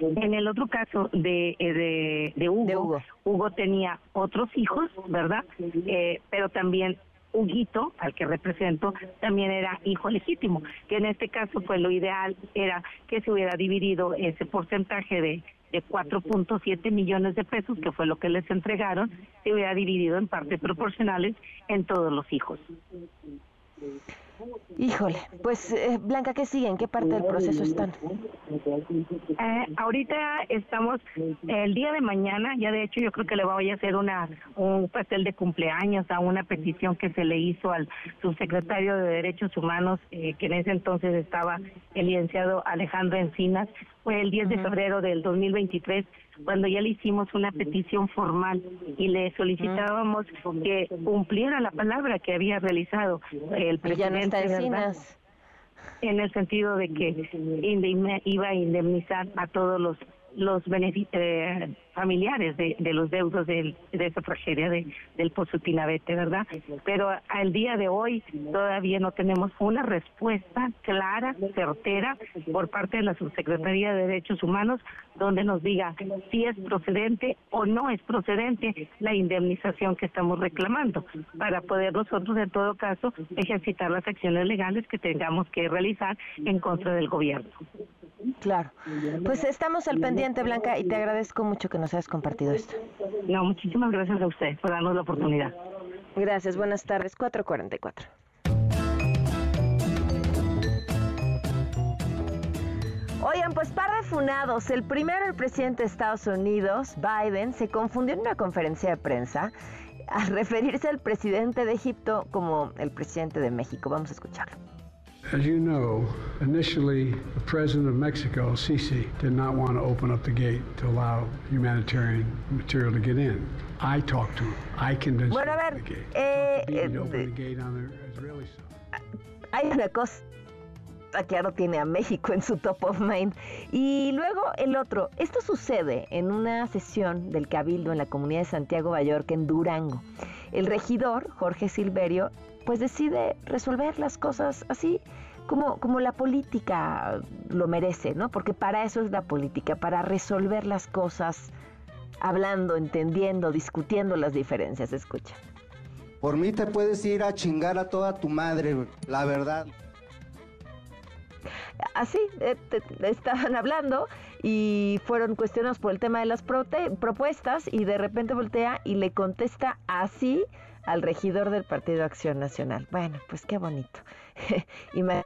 En el otro caso de, eh, de, Hugo, Hugo, tenía otros hijos, ¿verdad? Eh, pero también Huguito, al que represento, también era hijo legítimo, que en este caso pues lo ideal era que se hubiera dividido ese porcentaje de, de 4.7 millones de pesos, que fue lo que les entregaron, se hubiera dividido en partes proporcionales en todos los hijos. Híjole, pues eh, Blanca, ¿qué sigue? ¿En qué parte del proceso están? Eh, ahorita estamos, el día de mañana, ya de hecho yo creo que le voy a hacer una un pastel de cumpleaños a una petición que se le hizo al subsecretario de Derechos Humanos, eh, que en ese entonces estaba el licenciado Alejandro Encinas, fue el 10 de febrero del 2023 cuando ya le hicimos una petición formal y le solicitábamos que cumpliera la palabra que había realizado el presidente. En el sentido de que iba a indemnizar a todos los los eh, familiares de, de, los deudos de, de esa tragedia de, del Pozo Tinabete, ¿verdad? Pero al día de hoy todavía no tenemos una respuesta clara, certera, por parte de la Subsecretaría de Derechos Humanos, donde nos diga si es procedente o no es procedente la indemnización que estamos reclamando, para poder nosotros, en todo caso, ejercitar las acciones legales que tengamos que realizar en contra del gobierno. Claro. Pues estamos al pendiente, Blanca, y te agradezco mucho que nos hayas compartido esto. No, muchísimas gracias a usted por darnos la oportunidad. Gracias, buenas tardes, 444. Oigan, pues par de funados. El primero, el presidente de Estados Unidos, Biden, se confundió en una conferencia de prensa al referirse al presidente de Egipto como el presidente de México. Vamos a escucharlo. As you know, initially the president of Mexico, Sisi, did not want to open up the gate to allow humanitarian material to get in. I talked to him. I convinced bueno, him to open the gate. Eh, eh, the gate on the Israeli side. Hay una cosa que ahora tiene a México en su top of mind. Y luego el otro, esto sucede en una sesión del Cabildo en la comunidad de Santiago Mallorca en Durango. El regidor, Jorge Silverio, pues decide resolver las cosas así como, como la política lo merece, ¿no? Porque para eso es la política, para resolver las cosas hablando, entendiendo, discutiendo las diferencias. Escucha. Por mí te puedes ir a chingar a toda tu madre, la verdad. Así, eh, estaban hablando y fueron cuestionados por el tema de las propuestas y de repente voltea y le contesta así al regidor del Partido Acción Nacional. Bueno, pues qué bonito. me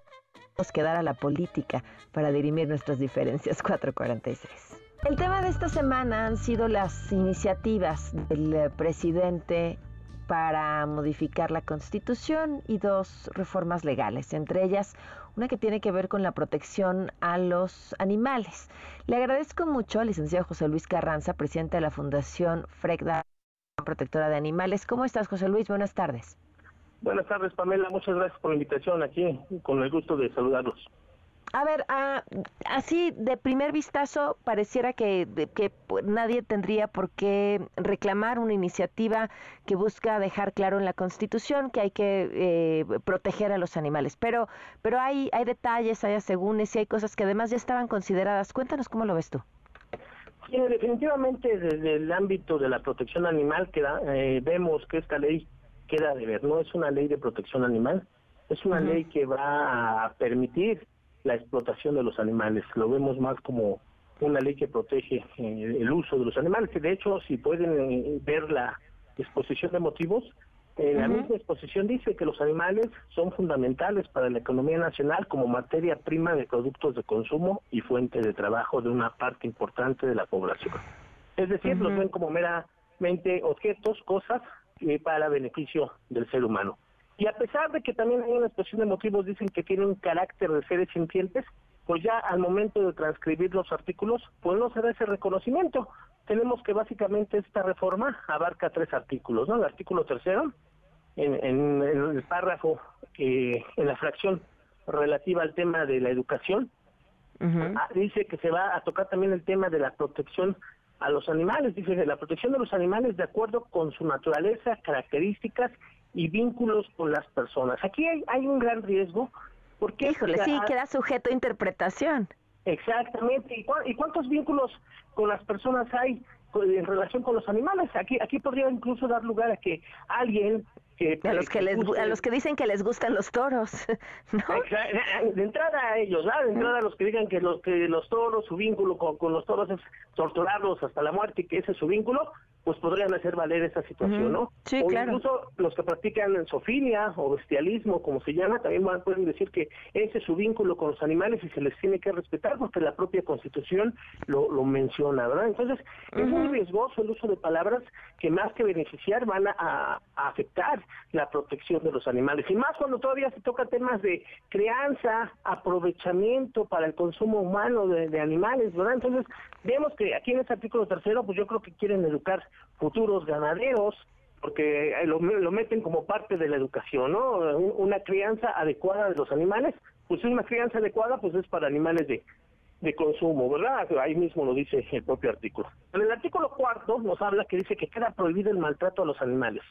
quedar a la política para dirimir nuestras diferencias 446. El tema de esta semana han sido las iniciativas del eh, presidente para modificar la Constitución y dos reformas legales, entre ellas una que tiene que ver con la protección a los animales. Le agradezco mucho al licenciado José Luis Carranza, presidente de la Fundación FRECDA protectora de animales. ¿Cómo estás, José Luis? Buenas tardes. Buenas tardes, Pamela. Muchas gracias por la invitación aquí. Con el gusto de saludarlos. A ver, ah, así de primer vistazo pareciera que, que, nadie tendría por qué reclamar una iniciativa que busca dejar claro en la Constitución que hay que eh, proteger a los animales. Pero, pero hay, hay detalles, hay asegúnes y hay cosas que además ya estaban consideradas. Cuéntanos cómo lo ves tú. Sí, definitivamente desde el ámbito de la protección animal queda, eh, vemos que esta ley queda de ver. No es una ley de protección animal, es una ley que va a permitir la explotación de los animales. Lo vemos más como una ley que protege eh, el uso de los animales. Que de hecho, si pueden eh, ver la exposición de motivos, en la misma exposición dice que los animales son fundamentales para la economía nacional como materia prima de productos de consumo y fuente de trabajo de una parte importante de la población. Es decir, los ven como meramente objetos, cosas eh, para beneficio del ser humano. Y a pesar de que también hay una exposición de motivos, dicen que tienen carácter de seres sintientes, pues ya al momento de transcribir los artículos, pues no se da ese reconocimiento. Tenemos que básicamente esta reforma abarca tres artículos, ¿no? El artículo tercero, en, el párrafo, que en la fracción relativa al tema de la educación, ah, dice que se va a tocar también el tema de la protección a los animales, dice la protección de los animales de acuerdo con su naturaleza, características y vínculos con las personas. Aquí hay, un gran riesgo porque... Híjole, sí, queda sujeto a interpretación. Exactamente. ¿Y, cuántos vínculos con las personas hay en relación con los animales? Aquí, aquí podría incluso dar lugar a que alguien a los que, les, a los que dicen que les gustan los toros ¿no? de entrada a ellos de entrada a los que digan que los que los toros su vínculo con, con los toros es torturarlos hasta la muerte y que ese es su vínculo pues podrían hacer valer esa situación, ¿no? Sí, o claro. incluso los que practican sofilia o bestialismo, como se llama, también pueden decir que ese es su vínculo con los animales y se les tiene que respetar porque la propia Constitución lo, lo menciona, ¿verdad? Entonces, es muy riesgoso el uso de palabras que más que beneficiar van a, afectar la protección de los animales. Y más cuando todavía se toca temas de crianza, aprovechamiento para el consumo humano de, de animales, ¿verdad? Entonces, vemos que aquí en este artículo tercero, pues yo creo que quieren educar futuros ganaderos, porque lo, lo meten como parte de la educación, ¿no? Una crianza adecuada de los animales, pues una crianza adecuada pues es para animales de, de consumo, ¿verdad? Ahí mismo lo dice el propio artículo. En el artículo cuarto nos habla que dice que queda prohibido el maltrato a los animales.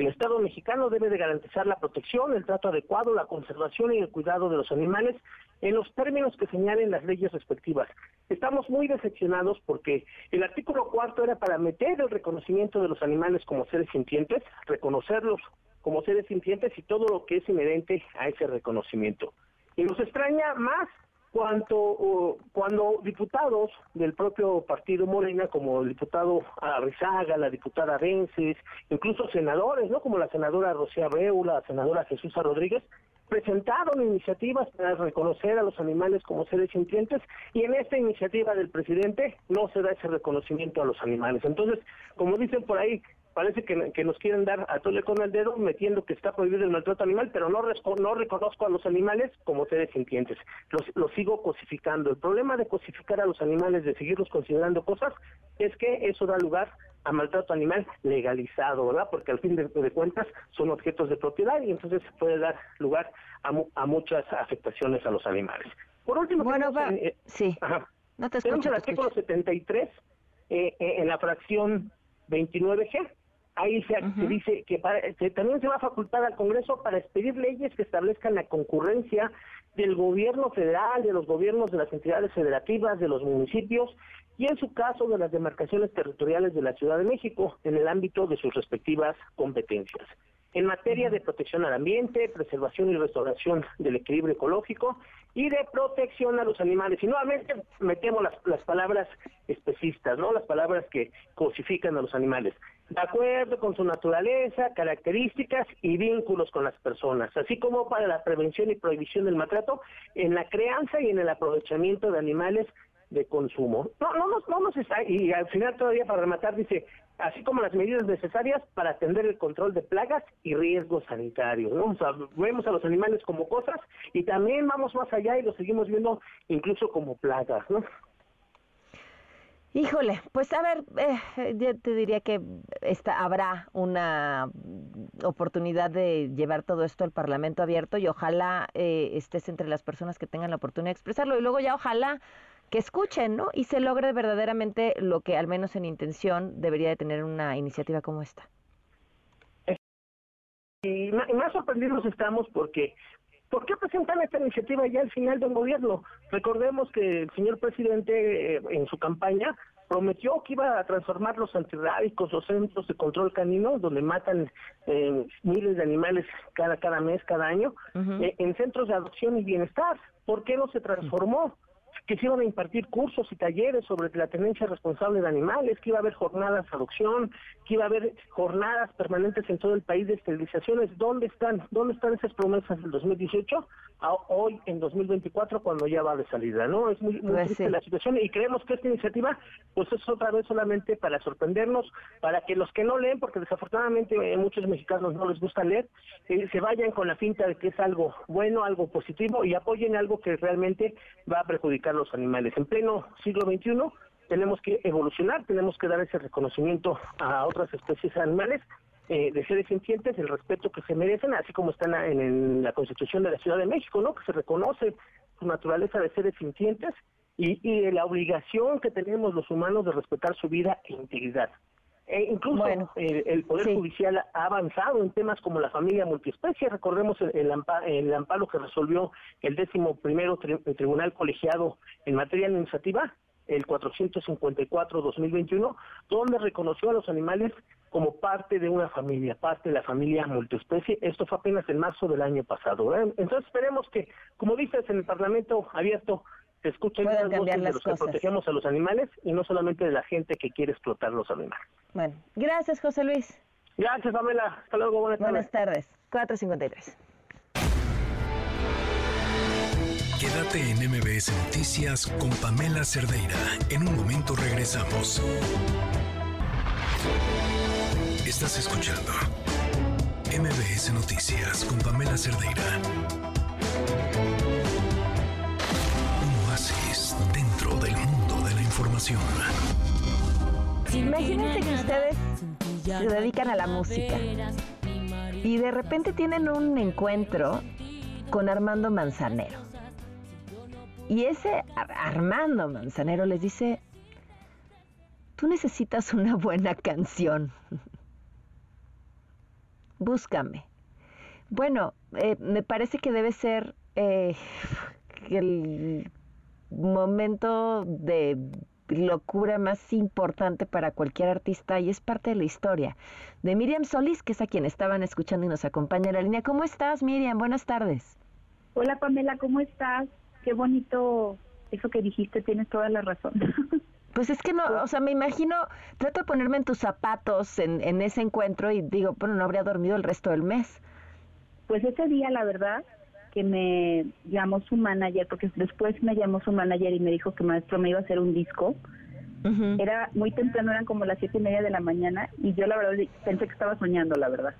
El Estado mexicano debe de garantizar la protección, el trato adecuado, la conservación y el cuidado de los animales en los términos que señalen las leyes respectivas. Estamos muy decepcionados porque el artículo cuarto era para meter el reconocimiento de los animales como seres sintientes, reconocerlos como seres sintientes y todo lo que es inherente a ese reconocimiento. Y nos extraña más cuanto cuando diputados del propio partido Morena, como el diputado Arrizaga, la diputada Vences, incluso senadores, ¿no? Como la senadora Rocía Abreu, la senadora Jesús Rodríguez, presentaron iniciativas para reconocer a los animales como seres sintientes y en esta iniciativa del presidente no se da ese reconocimiento a los animales. Entonces, como dicen por ahí, parece que, nos quieren dar a tole con el dedo metiendo que está prohibido el maltrato animal, pero no, no reconozco a los animales como seres sintientes. Los, los sigo cosificando. El problema de cosificar a los animales, de seguirlos considerando cosas, es que eso da lugar a maltrato animal legalizado, ¿verdad? Porque al fin de, cuentas son objetos de propiedad y entonces puede dar lugar a, muchas afectaciones a los animales. Por último, bueno, eh, sí. No te escucho, el artículo 73 eh, eh, en la fracción 29G ahí se, dice que, también se va a facultar al Congreso para expedir leyes que establezcan la concurrencia del gobierno federal, de los gobiernos de las entidades federativas, de los municipios y en su caso de las demarcaciones territoriales de la Ciudad de México en el ámbito de sus respectivas competencias en materia de protección al ambiente, preservación y restauración del equilibrio ecológico y de protección a los animales. Y nuevamente metemos las, palabras especistas, ¿no? Las palabras que cosifican a los animales. De acuerdo con su naturaleza, características y vínculos con las personas, así como para la prevención y prohibición del maltrato en la crianza y en el aprovechamiento de animales de consumo. No, no, no, no nos está, y al final todavía para rematar dice, así como las medidas necesarias para atender el control de plagas y riesgos sanitarios. ¿no? O sea, vemos a los animales como cosas y también vamos más allá y los seguimos viendo incluso como plagas. ¿no? Híjole, pues a ver, eh, yo te diría que esta, habrá una oportunidad de llevar todo esto al Parlamento abierto y ojalá eh, estés entre las personas que tengan la oportunidad de expresarlo y luego ya ojalá que escuchen, ¿no? Y se logre verdaderamente lo que al menos en intención debería de tener una iniciativa como esta. Y más sorprendidos estamos porque ¿Por qué presentan esta iniciativa ya al final del gobierno? Recordemos que el señor presidente eh, en su campaña prometió que iba a transformar los antirrábicos, los centros de control canino, donde matan eh, miles de animales cada cada mes, cada año, eh, en centros de adopción y bienestar. ¿Por qué no se transformó? Que se iban a impartir cursos y talleres sobre la tenencia responsable de animales, que iba a haber jornadas de adopción, que iba a haber jornadas permanentes en todo el país de esterilizaciones. ¿Dónde están? ¿Dónde están esas promesas del 2018? A hoy, en 2024, cuando ya va de salida, ¿no? Es muy, muy pues triste la situación y creemos que esta iniciativa, pues es otra vez solamente para sorprendernos, para que los que no leen, porque desafortunadamente eh, muchos mexicanos no les gusta leer, eh, se vayan con la finta de que es algo bueno, algo positivo y apoyen algo que realmente va a perjudicar los animales. En pleno siglo XXI tenemos que evolucionar, tenemos que dar ese reconocimiento a otras especies animales eh, de seres sintientes, el respeto que se merecen, así como están en, la Constitución de la Ciudad de México, ¿no? Que se reconoce su naturaleza de seres sintientes y, y la obligación que tenemos los humanos de respetar su vida e integridad. E incluso el, Poder Judicial ha avanzado en temas como la familia multiespecie. Recordemos el, amparo, que resolvió el décimo primero Tribunal Colegiado en materia administrativa, el 454-2021, donde reconoció a los animales como parte de una familia, parte de la familia multiespecie. Esto fue apenas en marzo del año pasado. Entonces esperemos que, como dices, en el Parlamento abierto escuchen las voces de los que protegemos a los animales y no solamente de la gente que quiere explotar los animales. Bueno, gracias José Luis. Gracias Pamela, hasta luego, buenas tardes. Buenas tardes, 453. Quédate en MBS Noticias con Pamela Cerdeira. En un momento regresamos. Estás escuchando MBS Noticias con Pamela Cerdeira. Información. Imagínense que ustedes se dedican a la música y de repente tienen un encuentro con Armando Manzanero. Y ese Armando Manzanero les dice, tú necesitas una buena canción. Búscame. Bueno, eh, me parece que debe ser eh, el momento de locura más importante para cualquier artista y es parte de la historia de Miriam Solís, que es a quien estaban escuchando y nos acompaña en la línea. ¿Cómo estás, Miriam? Buenas tardes. Hola, Pamela, ¿cómo estás? Qué bonito eso que dijiste, tienes toda la razón. Pues es que no, o sea, me imagino, trato de ponerme en tus zapatos en, en ese encuentro y digo, bueno, no habría dormido el resto del mes. Pues ese día, la verdad, que me llamó su manager, porque después me llamó su manager y me dijo que maestro me iba a hacer un disco. Era muy temprano, eran como las siete y media de la mañana y yo la verdad pensé que estaba soñando, la verdad.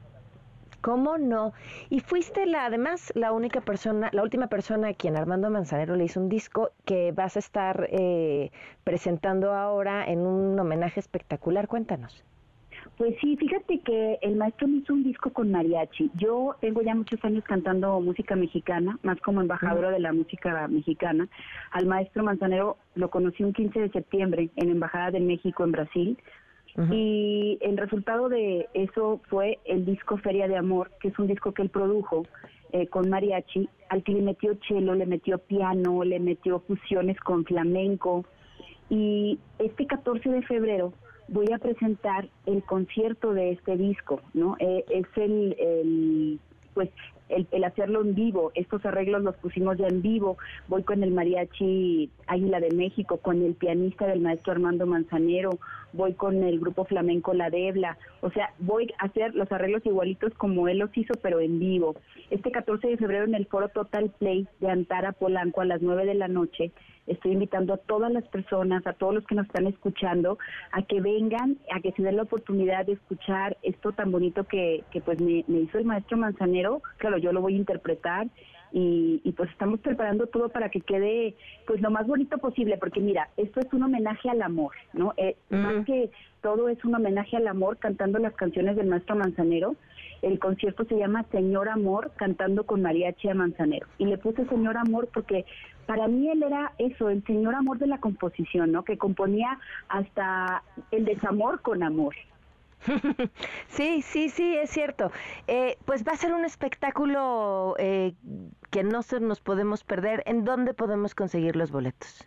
¿Cómo no? Y fuiste la, además, la única persona, la última persona a quien Armando Manzanero le hizo un disco que vas a estar eh, presentando ahora en un homenaje espectacular. Cuéntanos. Pues sí, fíjate que el maestro me hizo un disco con mariachi. Yo tengo ya muchos años cantando música mexicana, más como embajadora de la música mexicana. Al maestro Manzanero lo conocí un 15 de septiembre en Embajada de México en Brasil. Y el resultado de eso fue el disco Feria de Amor, que es un disco que él produjo eh, con mariachi, al que le metió cello, le metió piano, le metió fusiones con flamenco. Y este 14 de febrero voy a presentar el concierto de este disco, ¿no? Eh, es el, el pues el, el, hacerlo en vivo, estos arreglos los pusimos ya en vivo, voy con el mariachi Águila de México, con el pianista del maestro Armando Manzanero, voy con el grupo flamenco La Debla, o sea, voy a hacer los arreglos igualitos como él los hizo, pero en vivo. Este 14 de febrero en el foro Total Play de Antara Polanco a las 9 de la noche, estoy invitando a todas las personas, a todos los que nos están escuchando, a que vengan, a que se den la oportunidad de escuchar esto tan bonito que, que pues me, me hizo el maestro Manzanero, claro, yo lo voy a interpretar y, y, pues estamos preparando todo para que quede pues lo más bonito posible porque mira esto es un homenaje al amor no eh, más que todo es un homenaje al amor cantando las canciones del maestro Manzanero. El concierto se llama Señor Amor cantando con mariachi a Manzanero. Y le puse Señor Amor porque para mí él era eso, el Señor Amor de la composición, ¿no? Que componía hasta el desamor con amor. sí, sí, sí, es cierto. Eh, pues va a ser un espectáculo eh, que no se nos podemos perder. ¿En dónde podemos conseguir los boletos?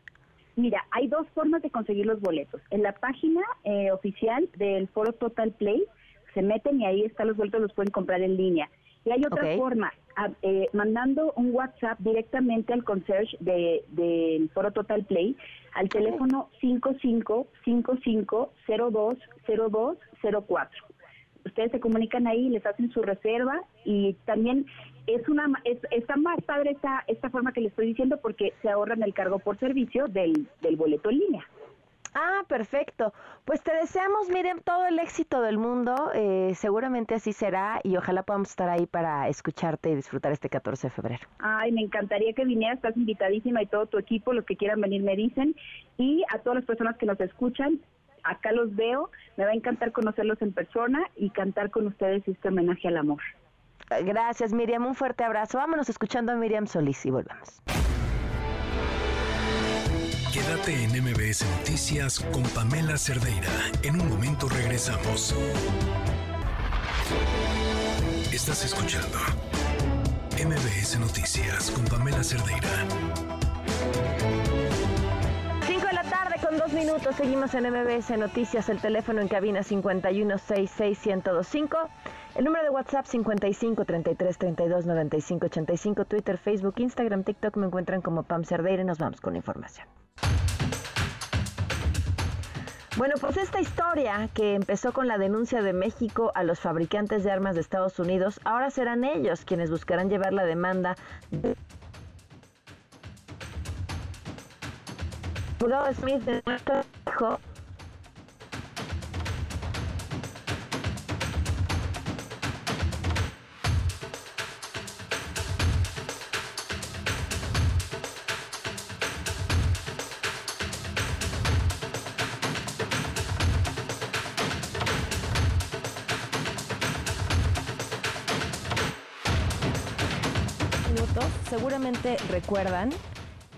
Mira, hay dos formas de conseguir los boletos. En la página eh, oficial del Foro Total Play se meten y ahí están los boletos, los pueden comprar en línea. Y hay otra forma, eh, mandando un WhatsApp directamente al concierge del de, Foro Total Play al teléfono 5555020204. Ustedes se comunican ahí, les hacen su reserva y también es una es, está más padre esta, esta forma que les estoy diciendo porque se ahorran el cargo por servicio del, del boleto en línea. Ah, perfecto. Pues te deseamos, Miriam, todo el éxito del mundo. Eh, seguramente así será y ojalá podamos estar ahí para escucharte y disfrutar este 14 de febrero. Ay, me encantaría que vinieras, estás invitadísima y todo tu equipo, los que quieran venir me dicen. Y a todas las personas que nos escuchan, acá los veo. Me va a encantar conocerlos en persona y cantar con ustedes este homenaje al amor. Gracias, Miriam. Un fuerte abrazo. Vámonos escuchando a Miriam Solís y volvemos. Quédate en MBS Noticias con Pamela Cerdeira. En un momento regresamos. Estás escuchando MBS Noticias con Pamela Cerdeira. Minutos. Seguimos en MBS Noticias. El teléfono en cabina 5166125. El número de WhatsApp 55 33 32 95 85, Twitter, Facebook, Instagram, TikTok me encuentran como Pam Cerdeira y nos vamos con la información. Bueno, pues esta historia que empezó con la denuncia de México a los fabricantes de armas de Estados Unidos, ahora serán ellos quienes buscarán llevar la demanda de Smith de nuestro hijo seguramente recuerdan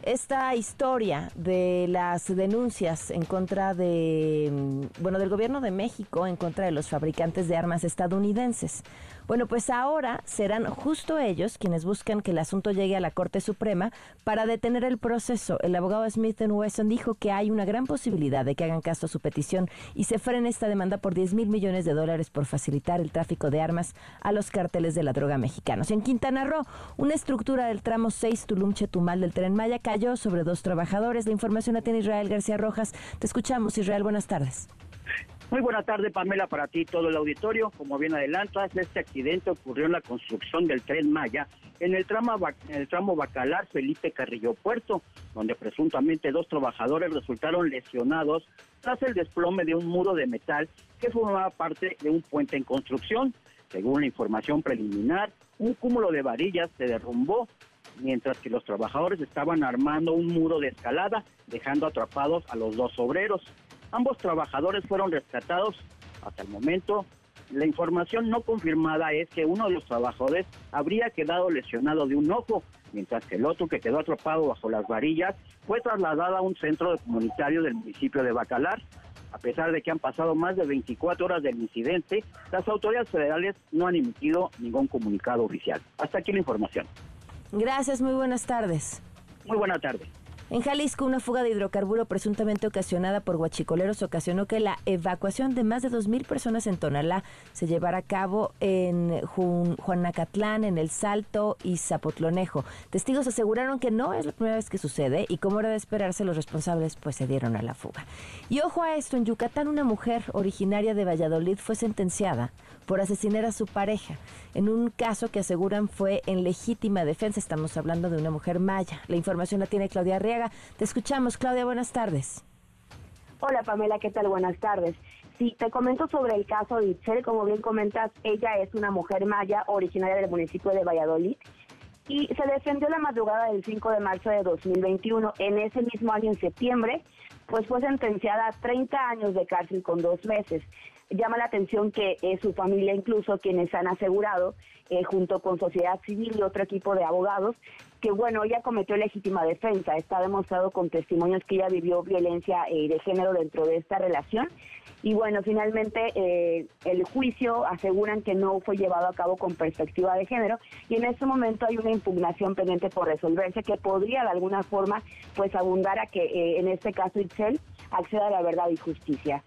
esta historia de las denuncias en contra de, mm, bueno, del gobierno de México en contra de los fabricantes de armas estadounidenses. Bueno, pues ahora serán justo ellos quienes buscan que el asunto llegue a la Corte Suprema para detener el proceso. El abogado Smith Wesson dijo que hay una gran posibilidad de que hagan caso a su petición y se frene esta demanda por 10 mil millones de dólares por facilitar el tráfico de armas a los cárteles de la droga mexicanos. En Quintana Roo, una estructura del tramo 6 Tulum-Chetumal del Tren Maya cayó sobre dos trabajadores. La información la tiene Israel García Rojas. Te escuchamos, Israel. Buenas tardes. Muy buena tarde, Pamela, para ti todo el auditorio. Como bien adelantas, este accidente ocurrió en la construcción del tren Maya en el tramo, en el tramo Bacalar Felipe Carrillo Puerto, donde presuntamente dos trabajadores resultaron lesionados tras el desplome de un muro de metal que formaba parte de un puente en construcción. Según la información preliminar, un cúmulo de varillas se derrumbó mientras que los trabajadores estaban armando un muro de escalada, dejando atrapados a los dos obreros. Ambos trabajadores fueron rescatados. Hasta el momento, la información no confirmada es que uno de los trabajadores habría quedado lesionado de un ojo, mientras que el otro que quedó atrapado bajo las varillas fue trasladado a un centro comunitario del municipio de Bacalar. A pesar de que han pasado más de 24 horas del incidente, las autoridades federales no han emitido ningún comunicado oficial. Hasta aquí la información. Gracias, muy buenas tardes. Muy buena tarde. En Jalisco, una fuga de hidrocarburo presuntamente ocasionada por guachicoleros ocasionó que la evacuación de más de 2.000 personas en Tonalá se llevara a cabo en Juanacatlán, en El Salto y Zapotlonejo. Testigos aseguraron que no es la primera vez que sucede y como era de esperarse, los responsables pues se dieron a la fuga. Y ojo a esto, en Yucatán una mujer originaria de Valladolid fue sentenciada por asesinar a su pareja, en un caso que aseguran fue en legítima defensa. Estamos hablando de una mujer maya. La información la tiene Claudia Arriaga. Te escuchamos, Claudia, buenas tardes. Hola Pamela, ¿qué tal? Buenas tardes. Sí, te comento sobre el caso de Itzel, como bien comentas, ella es una mujer maya originaria del municipio de Valladolid y se defendió la madrugada del 5 de marzo de 2021. En ese mismo año, en septiembre, pues fue sentenciada a 30 años de cárcel con dos meses. Llama la atención que es su familia, incluso quienes han asegurado, eh, junto con sociedad civil y otro equipo de abogados, que bueno, ella cometió legítima defensa. Está demostrado con testimonios que ella vivió violencia eh, de género dentro de esta relación. Y bueno, finalmente eh, el juicio aseguran que no fue llevado a cabo con perspectiva de género y en este momento hay una impugnación pendiente por resolverse que podría de alguna forma pues abundar a que en este caso Itzel acceda a la verdad y justicia.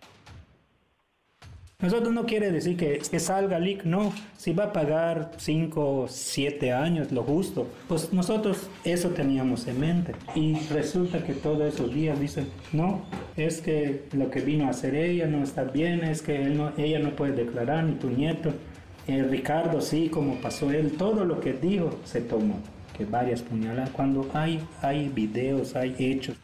Nosotros no quiere decir que, que salga LIC, no. Si va a pagar 5 o 7 años, lo justo, pues nosotros eso teníamos en mente. Y resulta que todos esos días dicen, no, es que lo que vino a hacer ella no está bien, es que ella no puede declarar, ni tu nieto. Eh, Ricardo, sí, como pasó él, todo lo que dijo se tomó, que varias puñaladas. Cuando hay, hay videos, hay hechos.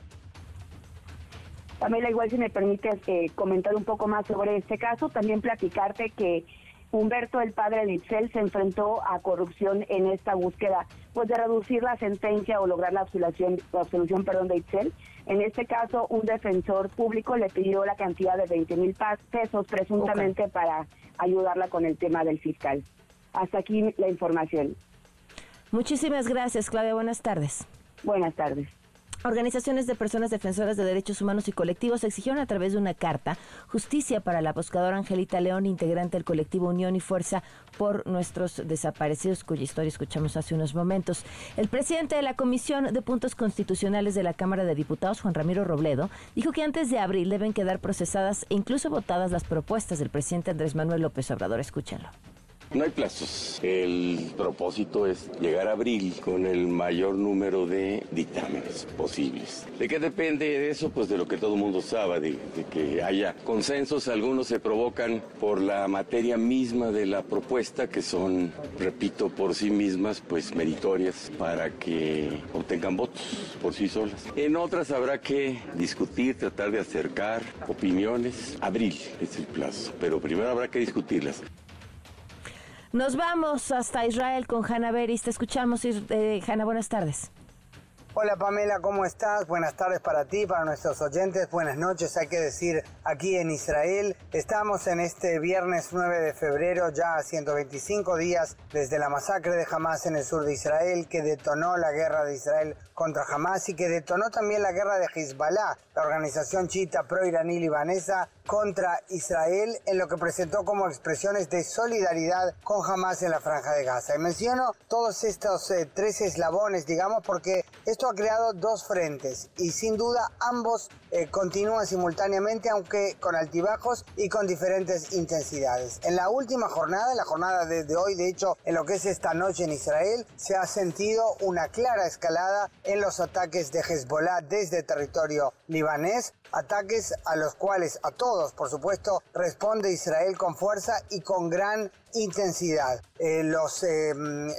Pamela, igual si me permites eh, comentar un poco más sobre este caso, también platicarte que Humberto, el padre de Itzel, se enfrentó a corrupción en esta búsqueda pues de reducir la sentencia o lograr la absolución, la absolución perdón, de Itzel. En este caso, un defensor público le pidió la cantidad de 20 mil pesos presuntamente para ayudarla con el tema del fiscal. Hasta aquí la información. Muchísimas gracias, Claudia. Buenas tardes. Buenas tardes. Organizaciones de personas defensoras de derechos humanos y colectivos exigieron a través de una carta justicia para la buscadora Angelita León, integrante del colectivo Unión y Fuerza por nuestros desaparecidos, cuya historia escuchamos hace unos momentos. El presidente de la Comisión de Puntos Constitucionales de la Cámara de Diputados, Juan Ramiro Robledo, dijo que antes de abril deben quedar procesadas e incluso votadas las propuestas del presidente Andrés Manuel López Obrador. Escúchenlo. No hay plazos. El propósito es llegar a abril con el mayor número de dictámenes posibles. ¿De qué depende de eso? Pues de lo que todo el mundo sabe, de, que haya consensos. Algunos se provocan por la materia misma de la propuesta, que son, repito, por sí mismas, pues meritorias para que obtengan votos por sí solas. En otras habrá que discutir, tratar de acercar opiniones. Abril es el plazo, pero primero habrá que discutirlas. Nos vamos hasta Israel con Hanna Beris. Te escuchamos, eh, Hanna. Buenas tardes. Hola Pamela, ¿cómo estás? Buenas tardes para ti, para nuestros oyentes. Buenas noches, hay que decir, aquí en Israel. Estamos en este viernes 9 de febrero, ya a 125 días desde la masacre de Hamas en el sur de Israel, que detonó la guerra de Israel contra Hamas y que detonó también la guerra de Hezbollah, la organización chiita pro-iraní libanesa, contra Israel, en lo que presentó como expresiones de solidaridad con Hamas en la franja de Gaza. Y menciono todos estos eh, tres eslabones, digamos, porque esto ha creado dos frentes y sin duda ambos eh, continúan simultáneamente, aunque con altibajos y con diferentes intensidades. En la última jornada, la jornada de hoy, de hecho, en lo que es esta noche en Israel, se ha sentido una clara escalada en los ataques de Hezbollah desde territorio libanés, ataques a los cuales a todos, por supuesto, responde Israel con fuerza y con gran intensidad. Eh, los, eh,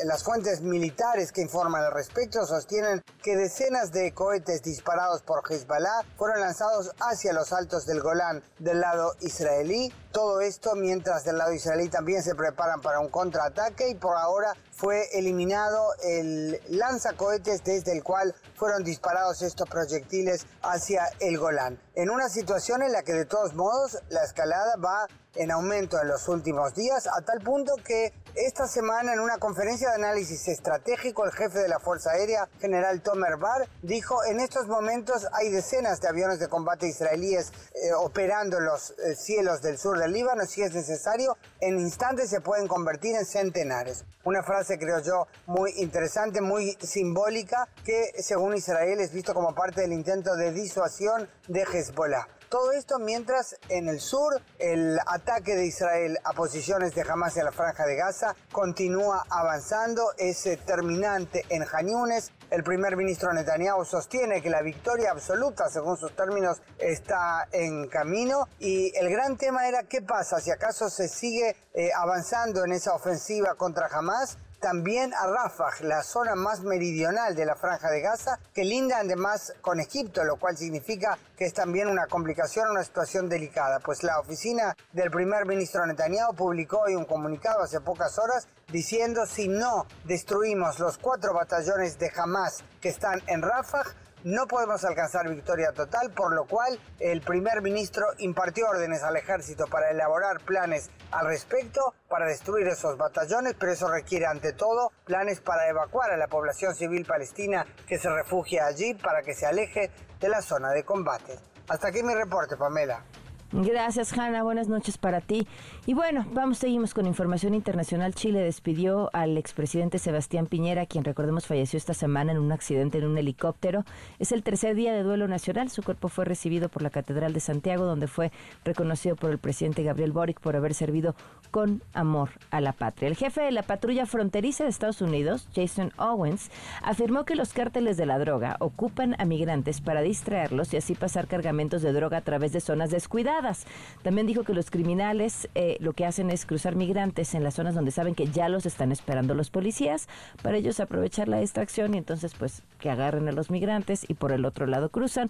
las fuentes militares que informan al respecto sostienen que decenas de cohetes disparados por Hezbollah fueron lanzados hacia los altos del Golán del lado israelí. Todo esto mientras del lado israelí también se preparan para un contraataque y por ahora fue eliminado el lanzacohetes desde el cual fueron disparados estos proyectiles hacia el Golán. En una situación en la que de todos modos la escalada va en aumento en los últimos días, a tal punto que esta semana en una conferencia de análisis estratégico el jefe de la Fuerza Aérea, general Tomer Bar, dijo en estos momentos hay decenas de aviones de combate israelíes eh, operando los eh, cielos del sur del Líbano, si es necesario, en instantes se pueden convertir en centenares. Una frase creo yo muy interesante, muy simbólica, que según Israel es visto como parte del intento de disuasión de Hezbollah. Todo esto mientras en el sur el ataque de Israel a posiciones de Hamas en la franja de Gaza continúa avanzando, es eh, terminante en Janiunes. El primer ministro Netanyahu sostiene que la victoria absoluta, según sus términos, está en camino. Y el gran tema era qué pasa si acaso se sigue eh, avanzando en esa ofensiva contra Hamas también a Rafah, la zona más meridional de la franja de Gaza, que linda además con Egipto, lo cual significa que es también una complicación, una situación delicada. Pues la oficina del primer ministro Netanyahu publicó hoy un comunicado hace pocas horas diciendo si no destruimos los cuatro batallones de Hamas que están en Rafah, no podemos alcanzar victoria total, por lo cual el primer ministro impartió órdenes al ejército para elaborar planes al respecto, para destruir esos batallones, pero eso requiere ante todo planes para evacuar a la población civil palestina que se refugia allí para que se aleje de la zona de combate. Hasta aquí mi reporte, Pamela. Gracias, Hanna. Buenas noches para ti. Y bueno, vamos, seguimos con información internacional. Chile despidió al expresidente Sebastián Piñera, quien recordemos falleció esta semana en un accidente en un helicóptero. Es el tercer día de duelo nacional. Su cuerpo fue recibido por la Catedral de Santiago, donde fue reconocido por el presidente Gabriel Boric por haber servido con amor a la patria. El jefe de la patrulla fronteriza de Estados Unidos, Jason Owens, afirmó que los cárteles de la droga ocupan a migrantes para distraerlos y así pasar cargamentos de droga a través de zonas descuidadas. También dijo que los criminales eh, lo que hacen es cruzar migrantes en las zonas donde saben que ya los están esperando los policías para ellos aprovechar la distracción y entonces pues que agarren a los migrantes y por el otro lado cruzan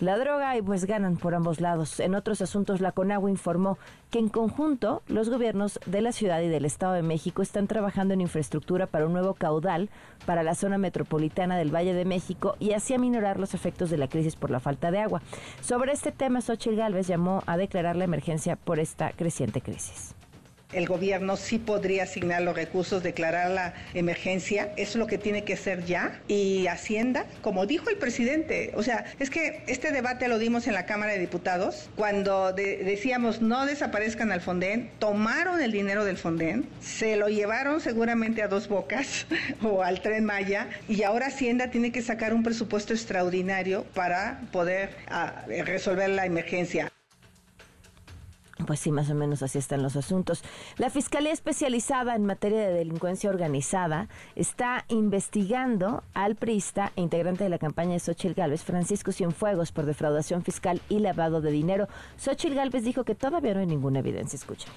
la droga y pues ganan por ambos lados. En otros asuntos, la CONAGUA informó que en conjunto los gobiernos de la ciudad y del Estado de México están trabajando en infraestructura para un nuevo caudal para la zona metropolitana del Valle de México y así aminorar los efectos de la crisis por la falta de agua. Sobre este tema, Xochitl Gálvez llamó a declarar la emergencia por esta creciente crisis el gobierno sí podría asignar los recursos, declarar la emergencia, es lo que tiene que ser ya. Y Hacienda, como dijo el presidente, o sea, es que este debate lo dimos en la Cámara de Diputados, cuando decíamos no desaparezcan al Fonden, tomaron el dinero del Fonden, se lo llevaron seguramente a dos bocas o al tren Maya, y ahora Hacienda tiene que sacar un presupuesto extraordinario para poder ah, resolver la emergencia. Pues sí, más o menos así están los asuntos. La Fiscalía Especializada en Materia de Delincuencia Organizada está investigando al priista e integrante de la campaña de Xochitl Gálvez, Francisco Cienfuegos, por defraudación fiscal y lavado de dinero. Xochitl Gálvez dijo que todavía no hay ninguna evidencia. Escucha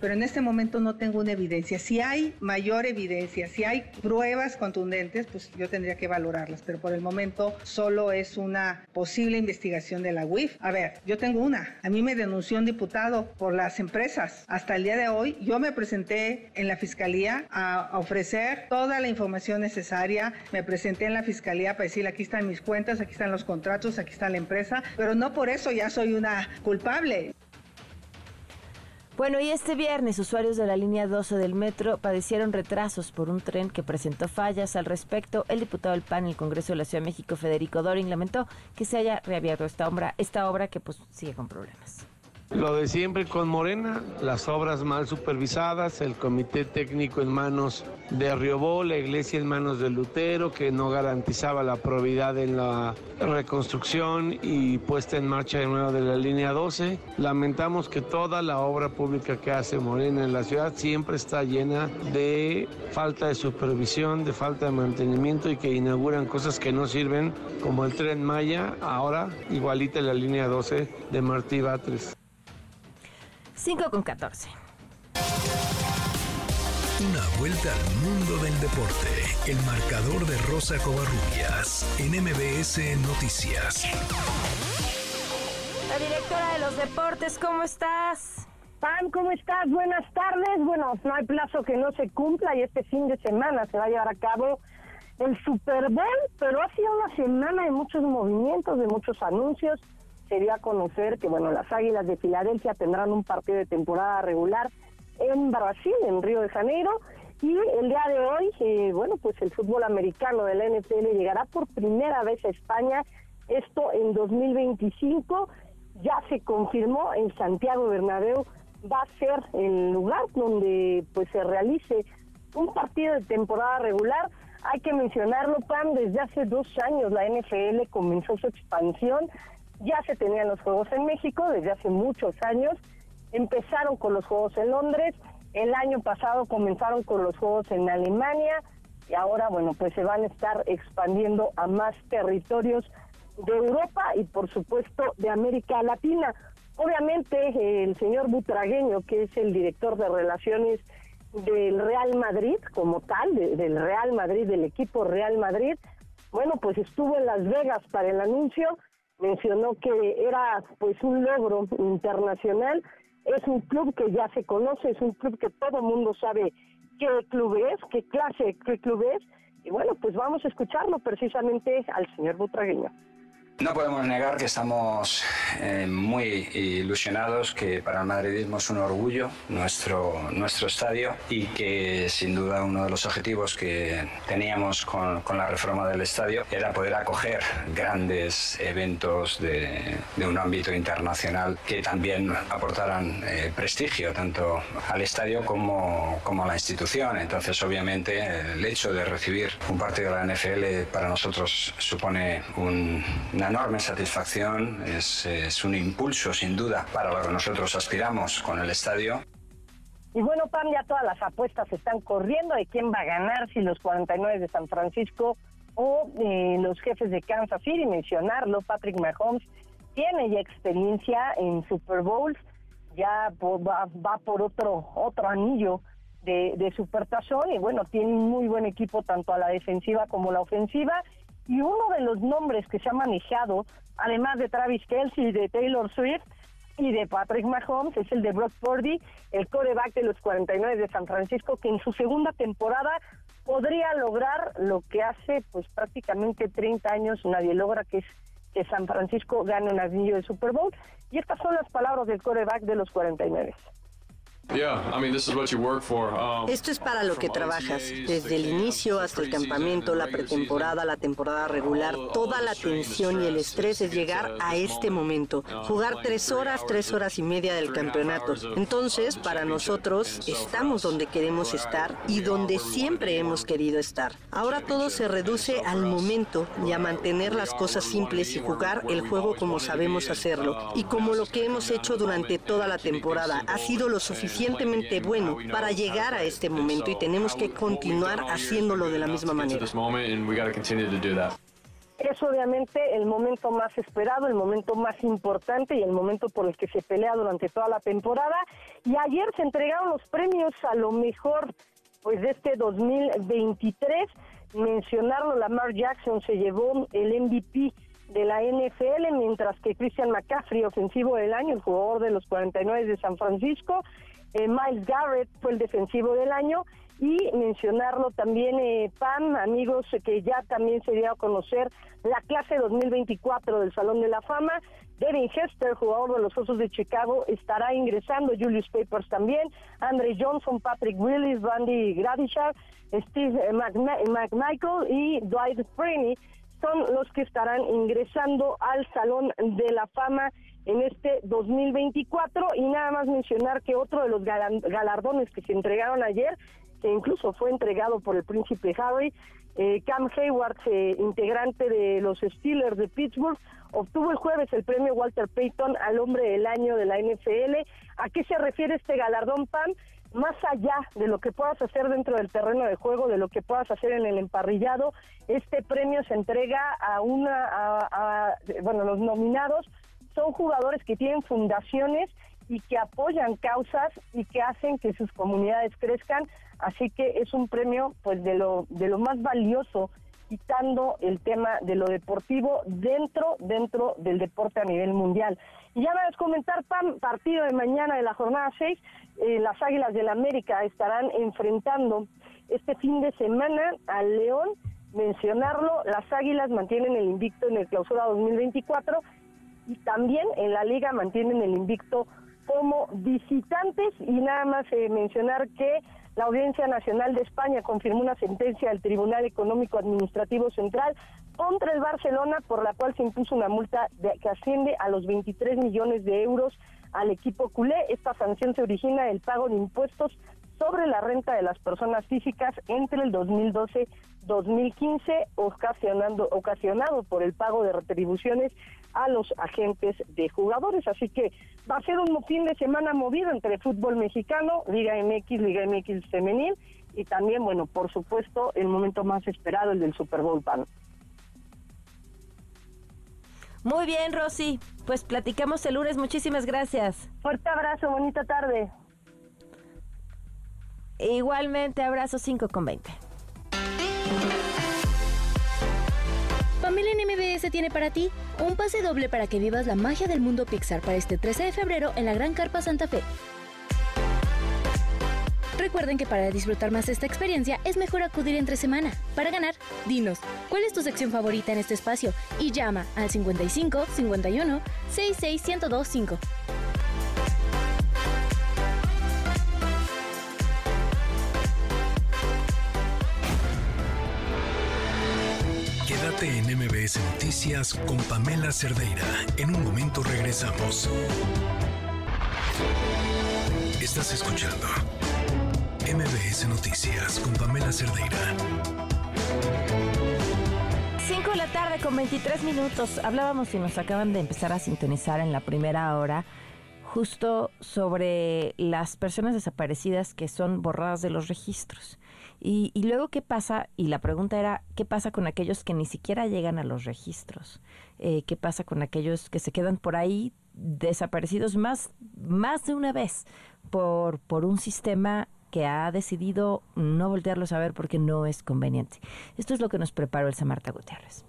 pero en este momento no tengo una evidencia. Si hay mayor evidencia, si hay pruebas contundentes, pues yo tendría que valorarlas, pero por el momento solo es una posible investigación de la UIF. A ver, yo tengo una. A mí me denunció un diputado por las empresas. Hasta el día de hoy yo me presenté en la fiscalía a ofrecer toda la información necesaria. Me presenté en la fiscalía para decir aquí están mis cuentas, aquí están los contratos, aquí está la empresa, pero no por eso ya soy una culpable. Bueno, y este viernes usuarios de la línea 12 del metro padecieron retrasos por un tren que presentó fallas al respecto. El diputado del PAN en el Congreso de la Ciudad de México, Federico Dorin, lamentó que se haya reabierto esta obra, esta obra que pues sigue con problemas. Lo de siempre con Morena, las obras mal supervisadas, el comité técnico en manos de Riobó, la iglesia en manos de Lutero, que no garantizaba la probidad en la reconstrucción y puesta en marcha de nuevo de la línea 12. Lamentamos que toda la obra pública que hace Morena en la ciudad siempre está llena de falta de supervisión, de falta de mantenimiento y que inauguran cosas que no sirven, como el tren Maya, ahora igualita la línea 12 de Martí Batres. 5 con 14. Una vuelta al mundo del deporte. El marcador de Rosa Covarrubias en MBS Noticias. La directora de los deportes, ¿cómo estás? Pam, ¿cómo estás? Buenas tardes. Bueno, no hay plazo que no se cumpla y este fin de semana se va a llevar a cabo el Super Bowl, pero ha sido una semana de muchos movimientos, de muchos anuncios sería conocer que bueno las Águilas de Filadelfia tendrán un partido de temporada regular en Brasil, en Río de Janeiro. Y el día de hoy, eh, bueno, pues el fútbol americano de la NFL llegará por primera vez a España. Esto en 2025 ya se confirmó en Santiago Bernabéu va a ser el lugar donde pues se realice un partido de temporada regular. Hay que mencionarlo, Pam, desde hace dos años la NFL comenzó su expansión ya se tenían los Juegos en México desde hace muchos años. Empezaron con los Juegos en Londres, el año pasado comenzaron con los Juegos en Alemania y ahora, bueno, pues se van a estar expandiendo a más territorios de Europa y por supuesto de América Latina. Obviamente el señor Butragueño, que es el director de relaciones del Real Madrid como tal, del Real Madrid, del equipo Real Madrid, bueno, pues estuvo en Las Vegas para el anuncio mencionó que era pues un logro internacional. Es un club que ya se conoce, es un club que todo el mundo sabe qué club es, qué clase, qué club es. Y Y bueno, pues vamos a escucharlo precisamente al señor Butragueño. No podemos negar que estamos eh, muy ilusionados, que para el madridismo es un orgullo nuestro, nuestro estadio y que sin duda uno de los objetivos que teníamos con, con la reforma del estadio era poder acoger grandes eventos de, de un ámbito internacional que también aportaran eh, prestigio tanto al estadio como, como a la institución. Entonces obviamente el hecho de recibir un partido de la NFL para nosotros supone un, una enorme satisfacción, es, un impulso sin duda para lo que nosotros aspiramos con el estadio. Y bueno, Pam, ya todas las apuestas están corriendo de quién va a ganar, si los 49 de San Francisco o eh, los jefes de Kansas City, mencionarlo, Patrick Mahomes tiene ya experiencia en Super Bowls, ya va, va por otro, otro anillo de, de supertazón y bueno, tiene un muy buen equipo tanto a la defensiva como la ofensiva y uno de los nombres que se ha manejado, además de Travis Kelsey de Taylor Swift y de Patrick Mahomes, es el de Brock Purdy, el coreback de los 49 de San Francisco, que en su segunda temporada podría lograr lo que hace pues prácticamente 30 años nadie logra, que es que San Francisco gane un anillo de Super Bowl. Y estas son las palabras del coreback de los 49. Esto es para lo que trabajas, desde el inicio hasta el campamento, la pretemporada, la temporada regular, toda la tensión y el estrés es llegar a este momento, jugar tres horas, tres horas y media del campeonato. Entonces, para nosotros, estamos donde queremos estar y donde siempre hemos querido estar. Ahora todo se reduce al momento y a mantener las cosas simples y jugar el juego como sabemos hacerlo y como lo que hemos hecho durante toda la temporada. Ha sido lo suficiente suficientemente bueno para llegar a este momento y tenemos que continuar haciéndolo de la misma manera. Es obviamente el momento más esperado, el momento más importante y el momento por el que se pelea durante toda la temporada. Y ayer se entregaron los premios a lo mejor pues de este 2023. Mencionarlo, Lamar Jackson se llevó el MVP de la NFL, mientras que Christian McCaffrey, ofensivo del año, el jugador de los 49 de San Francisco, eh, Miles Garrett fue el defensivo del año y mencionarlo también, eh, Pam, amigos, que ya también se dio a conocer la clase 2024 del Salón de la Fama. Devin Hester, jugador de los Osos de Chicago, estará ingresando. Julius Papers también. Andre Johnson, Patrick Willis, Randy Gradishar, Steve eh, McMichael y Dwight Freeney son los que estarán ingresando al Salón de la Fama en este 2024 y nada más mencionar que otro de los galardones que se entregaron ayer, que incluso fue entregado por el príncipe Harry, eh, Cam Hayward, eh, integrante de los Steelers de Pittsburgh, obtuvo el jueves el premio Walter Payton al hombre del año de la NFL. ¿A qué se refiere este galardón, Pam? Más allá de lo que puedas hacer dentro del terreno de juego, de lo que puedas hacer en el emparrillado, este premio se entrega a una, a, bueno, los nominados son jugadores que tienen fundaciones y que apoyan causas y que hacen que sus comunidades crezcan, así que es un premio pues de lo de lo más valioso quitando el tema de lo deportivo dentro dentro del deporte a nivel mundial. Y ya a comentar, Pam, partido de mañana de la jornada 6, eh, las Águilas del América estarán enfrentando este fin de semana al León. Mencionarlo, las Águilas mantienen el invicto en el clausura 2024 y también en la liga mantienen el invicto como visitantes y nada más eh, mencionar que la Audiencia Nacional de España confirmó una sentencia del Tribunal Económico Administrativo Central contra el Barcelona por la cual se impuso una multa que asciende a los 23 millones de euros al equipo culé. Esta sanción se origina del pago de impuestos sobre la renta de las personas físicas entre el 2012-2015, ocasionando, ocasionado por el pago de retribuciones a los agentes de jugadores. Así que va a ser un fin de semana movido entre fútbol mexicano, Liga MX, Liga MX femenil y también, bueno, por supuesto, el momento más esperado, el del Super Bowl PAN. Muy bien, Rosy. Pues platicamos el lunes. Muchísimas gracias. Fuerte abrazo, bonita tarde. Igualmente, abrazo 5 con 20. Familia en MBS tiene para ti un pase doble para que vivas la magia del mundo Pixar para este 13 de febrero en la Gran Carpa Santa Fe. Recuerden que para disfrutar más esta experiencia es mejor acudir entre semana. Para ganar, dinos, ¿cuál es tu sección favorita en este espacio? Y llama al 55 51 66 1025. Quédate en MBS Noticias con Pamela Cerdeira. En un momento regresamos. Estás escuchando MBS Noticias con Pamela Cerdeira. 5 de la tarde con 23 minutos. Hablábamos y nos acaban de empezar a sintonizar en la primera hora justo sobre las personas desaparecidas que son borradas de los registros. Y, y, luego, ¿qué pasa? Y la pregunta era, ¿qué pasa con aquellos que ni siquiera llegan a los registros? Eh, ¿Qué pasa con aquellos que se quedan por ahí desaparecidos más, más de una vez por, por un sistema que ha decidido no voltearlos a ver porque no es conveniente? Esto es lo que nos preparó el Marta Gutiérrez.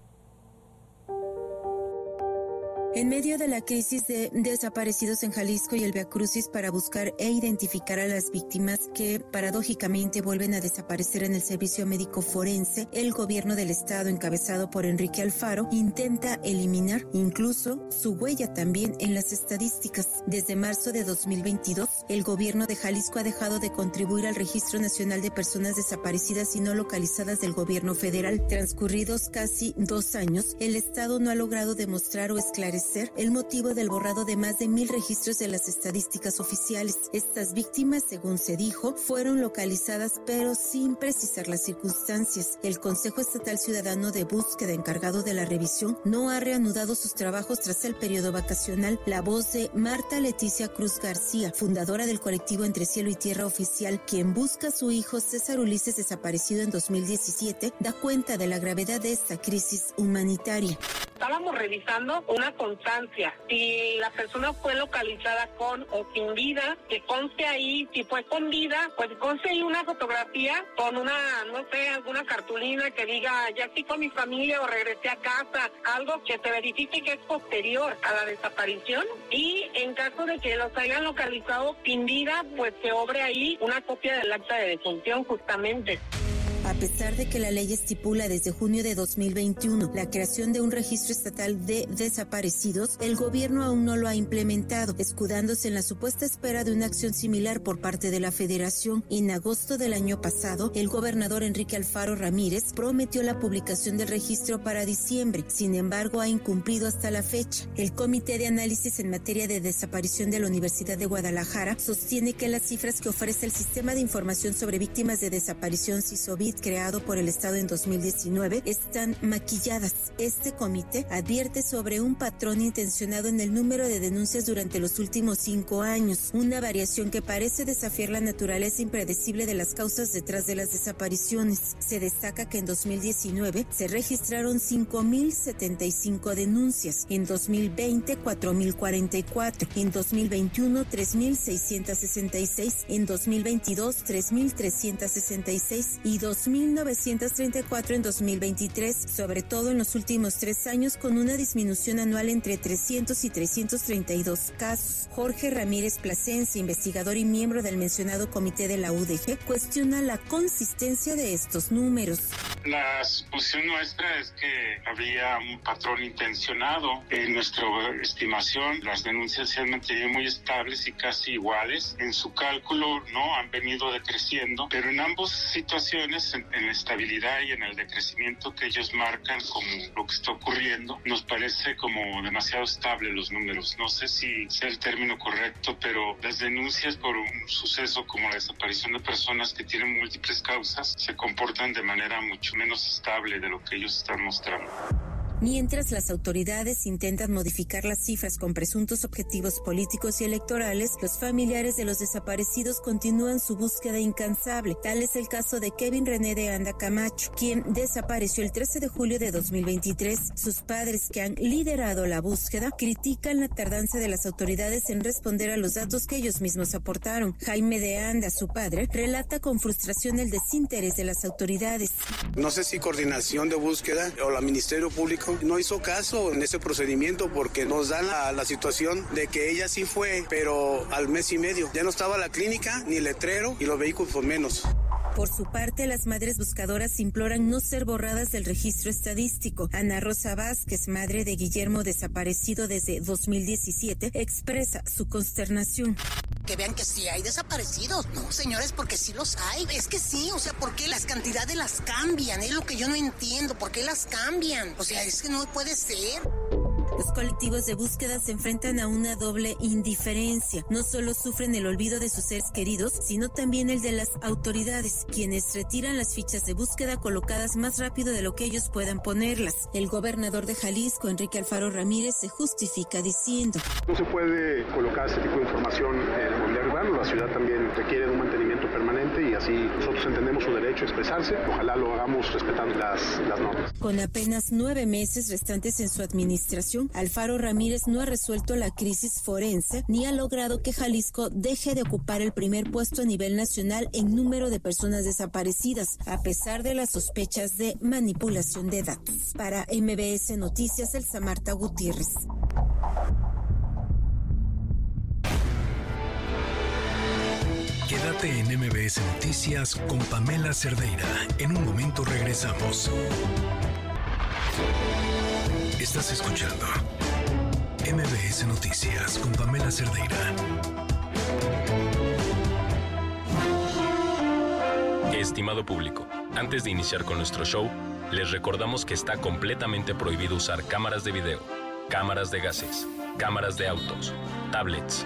En medio de la crisis de desaparecidos en Jalisco y el Crucis para buscar e identificar a las víctimas que paradójicamente vuelven a desaparecer en el servicio médico forense, el gobierno del estado encabezado por Enrique Alfaro intenta eliminar incluso su huella también en las estadísticas. Desde marzo de 2022, el gobierno de Jalisco ha dejado de contribuir al Registro Nacional de Personas Desaparecidas y no localizadas del gobierno federal. Transcurridos casi dos años, el estado no ha logrado demostrar o esclarecer el motivo del borrado de más de mil registros de las estadísticas oficiales. Estas víctimas, según se dijo, fueron localizadas pero sin precisar las circunstancias. El Consejo Estatal Ciudadano de Búsqueda encargado de la revisión no ha reanudado sus trabajos tras el periodo vacacional. La voz de Marta Leticia Cruz García, fundadora del colectivo Entre Cielo y Tierra Oficial, quien busca a su hijo César Ulises desaparecido en 2017, da cuenta de la gravedad de esta crisis humanitaria. Estábamos revisando una constancia. Si la persona fue localizada con o sin vida, que conste ahí, si fue con vida, pues conste ahí una fotografía con una, no sé, alguna cartulina que diga, ya estoy con mi familia o regresé a casa, algo que se verifique que es posterior a la desaparición. Y en caso de que los hayan localizado sin vida, pues se obre ahí una copia del acta de defunción justamente. A pesar de que la ley estipula desde junio de 2021 la creación de un registro estatal de desaparecidos, el gobierno aún no lo ha implementado, escudándose en la supuesta espera de una acción similar por parte de la federación. En agosto del año pasado, el gobernador Enrique Alfaro Ramírez prometió la publicación del registro para diciembre, sin embargo ha incumplido hasta la fecha. El Comité de Análisis en materia de desaparición de la Universidad de Guadalajara sostiene que las cifras que ofrece el Sistema de Información sobre Víctimas de Desaparición Creado por el Estado en 2019 están maquilladas. Este comité advierte sobre un patrón intencionado en el número de denuncias durante los últimos cinco años, una variación que parece desafiar la naturaleza impredecible de las causas detrás de las desapariciones. Se destaca que en 2019 se registraron 5.075 denuncias, en 2020 4.044, en 2021 3.666, en 2022 3.366 y 2 2.934 en 2023, sobre todo en los últimos tres años, con una disminución anual entre 300 y 332 casos. Jorge Ramírez Plasencia, investigador y miembro del mencionado comité de la UDG, cuestiona la consistencia de estos números. La suposición nuestra es que había un patrón intencionado. En nuestra estimación, las denuncias se han mantenido muy estables y casi iguales. En su cálculo no han venido decreciendo, pero en ambas situaciones en, la estabilidad y en el decrecimiento que ellos marcan como lo que está ocurriendo, nos parece como demasiado estable los números. No sé si sea el término correcto, pero las denuncias por un suceso como la desaparición de personas que tienen múltiples causas se comportan de manera mucho menos estable de lo que ellos están mostrando. Mientras las autoridades intentan modificar las cifras con presuntos objetivos políticos y electorales, los familiares de los desaparecidos continúan su búsqueda incansable. Tal es el caso de Kevin René de Anda Camacho, quien desapareció el 13 de julio de 2023. Sus padres, que han liderado la búsqueda, critican la tardanza de las autoridades en responder a los datos que ellos mismos aportaron. Jaime de Anda, su padre, relata con frustración el desinterés de las autoridades. No sé si coordinación de búsqueda o la Ministerio Público. No hizo caso en ese procedimiento porque nos dan la, la situación de que ella sí fue, pero al mes y medio. Ya no estaba la clínica, ni letrero y los vehículos por menos. Por su parte, las madres buscadoras imploran no ser borradas del registro estadístico. Ana Rosa Vázquez, madre de Guillermo desaparecido desde 2017, expresa su consternación. Que vean que sí hay desaparecidos. No, señores, porque sí los hay. Es que sí, o sea, ¿por qué las cantidades las cambian? Es lo que yo no entiendo. ¿Por qué las cambian? O sea, es que no puede ser. Los colectivos de búsqueda se enfrentan a una doble indiferencia. No solo sufren el olvido de sus seres queridos, sino también el de las autoridades, quienes retiran las fichas de búsqueda colocadas más rápido de lo que ellos puedan ponerlas. El gobernador de Jalisco, Enrique Alfaro Ramírez, se justifica diciendo. No se puede colocar este tipo de información en el La ciudad también requiere de un mantenimiento permanente y así nosotros entendemos su derecho a expresarse. Ojalá lo hagamos respetando las, las normas. Con apenas nueve meses restantes en su administración, Alfaro Ramírez no ha resuelto la crisis forense ni ha logrado que Jalisco deje de ocupar el primer puesto a nivel nacional en número de personas desaparecidas, a pesar de las sospechas de manipulación de datos. Para MBS Noticias, Elsa Marta Gutiérrez. Quédate en MBS Noticias con Pamela Cerdeira. En un momento regresamos. Estás escuchando MBS Noticias con Pamela Cerdeira. Estimado público, antes de iniciar con nuestro show, les recordamos que está completamente prohibido usar cámaras de video, cámaras de gases, cámaras de autos, tablets,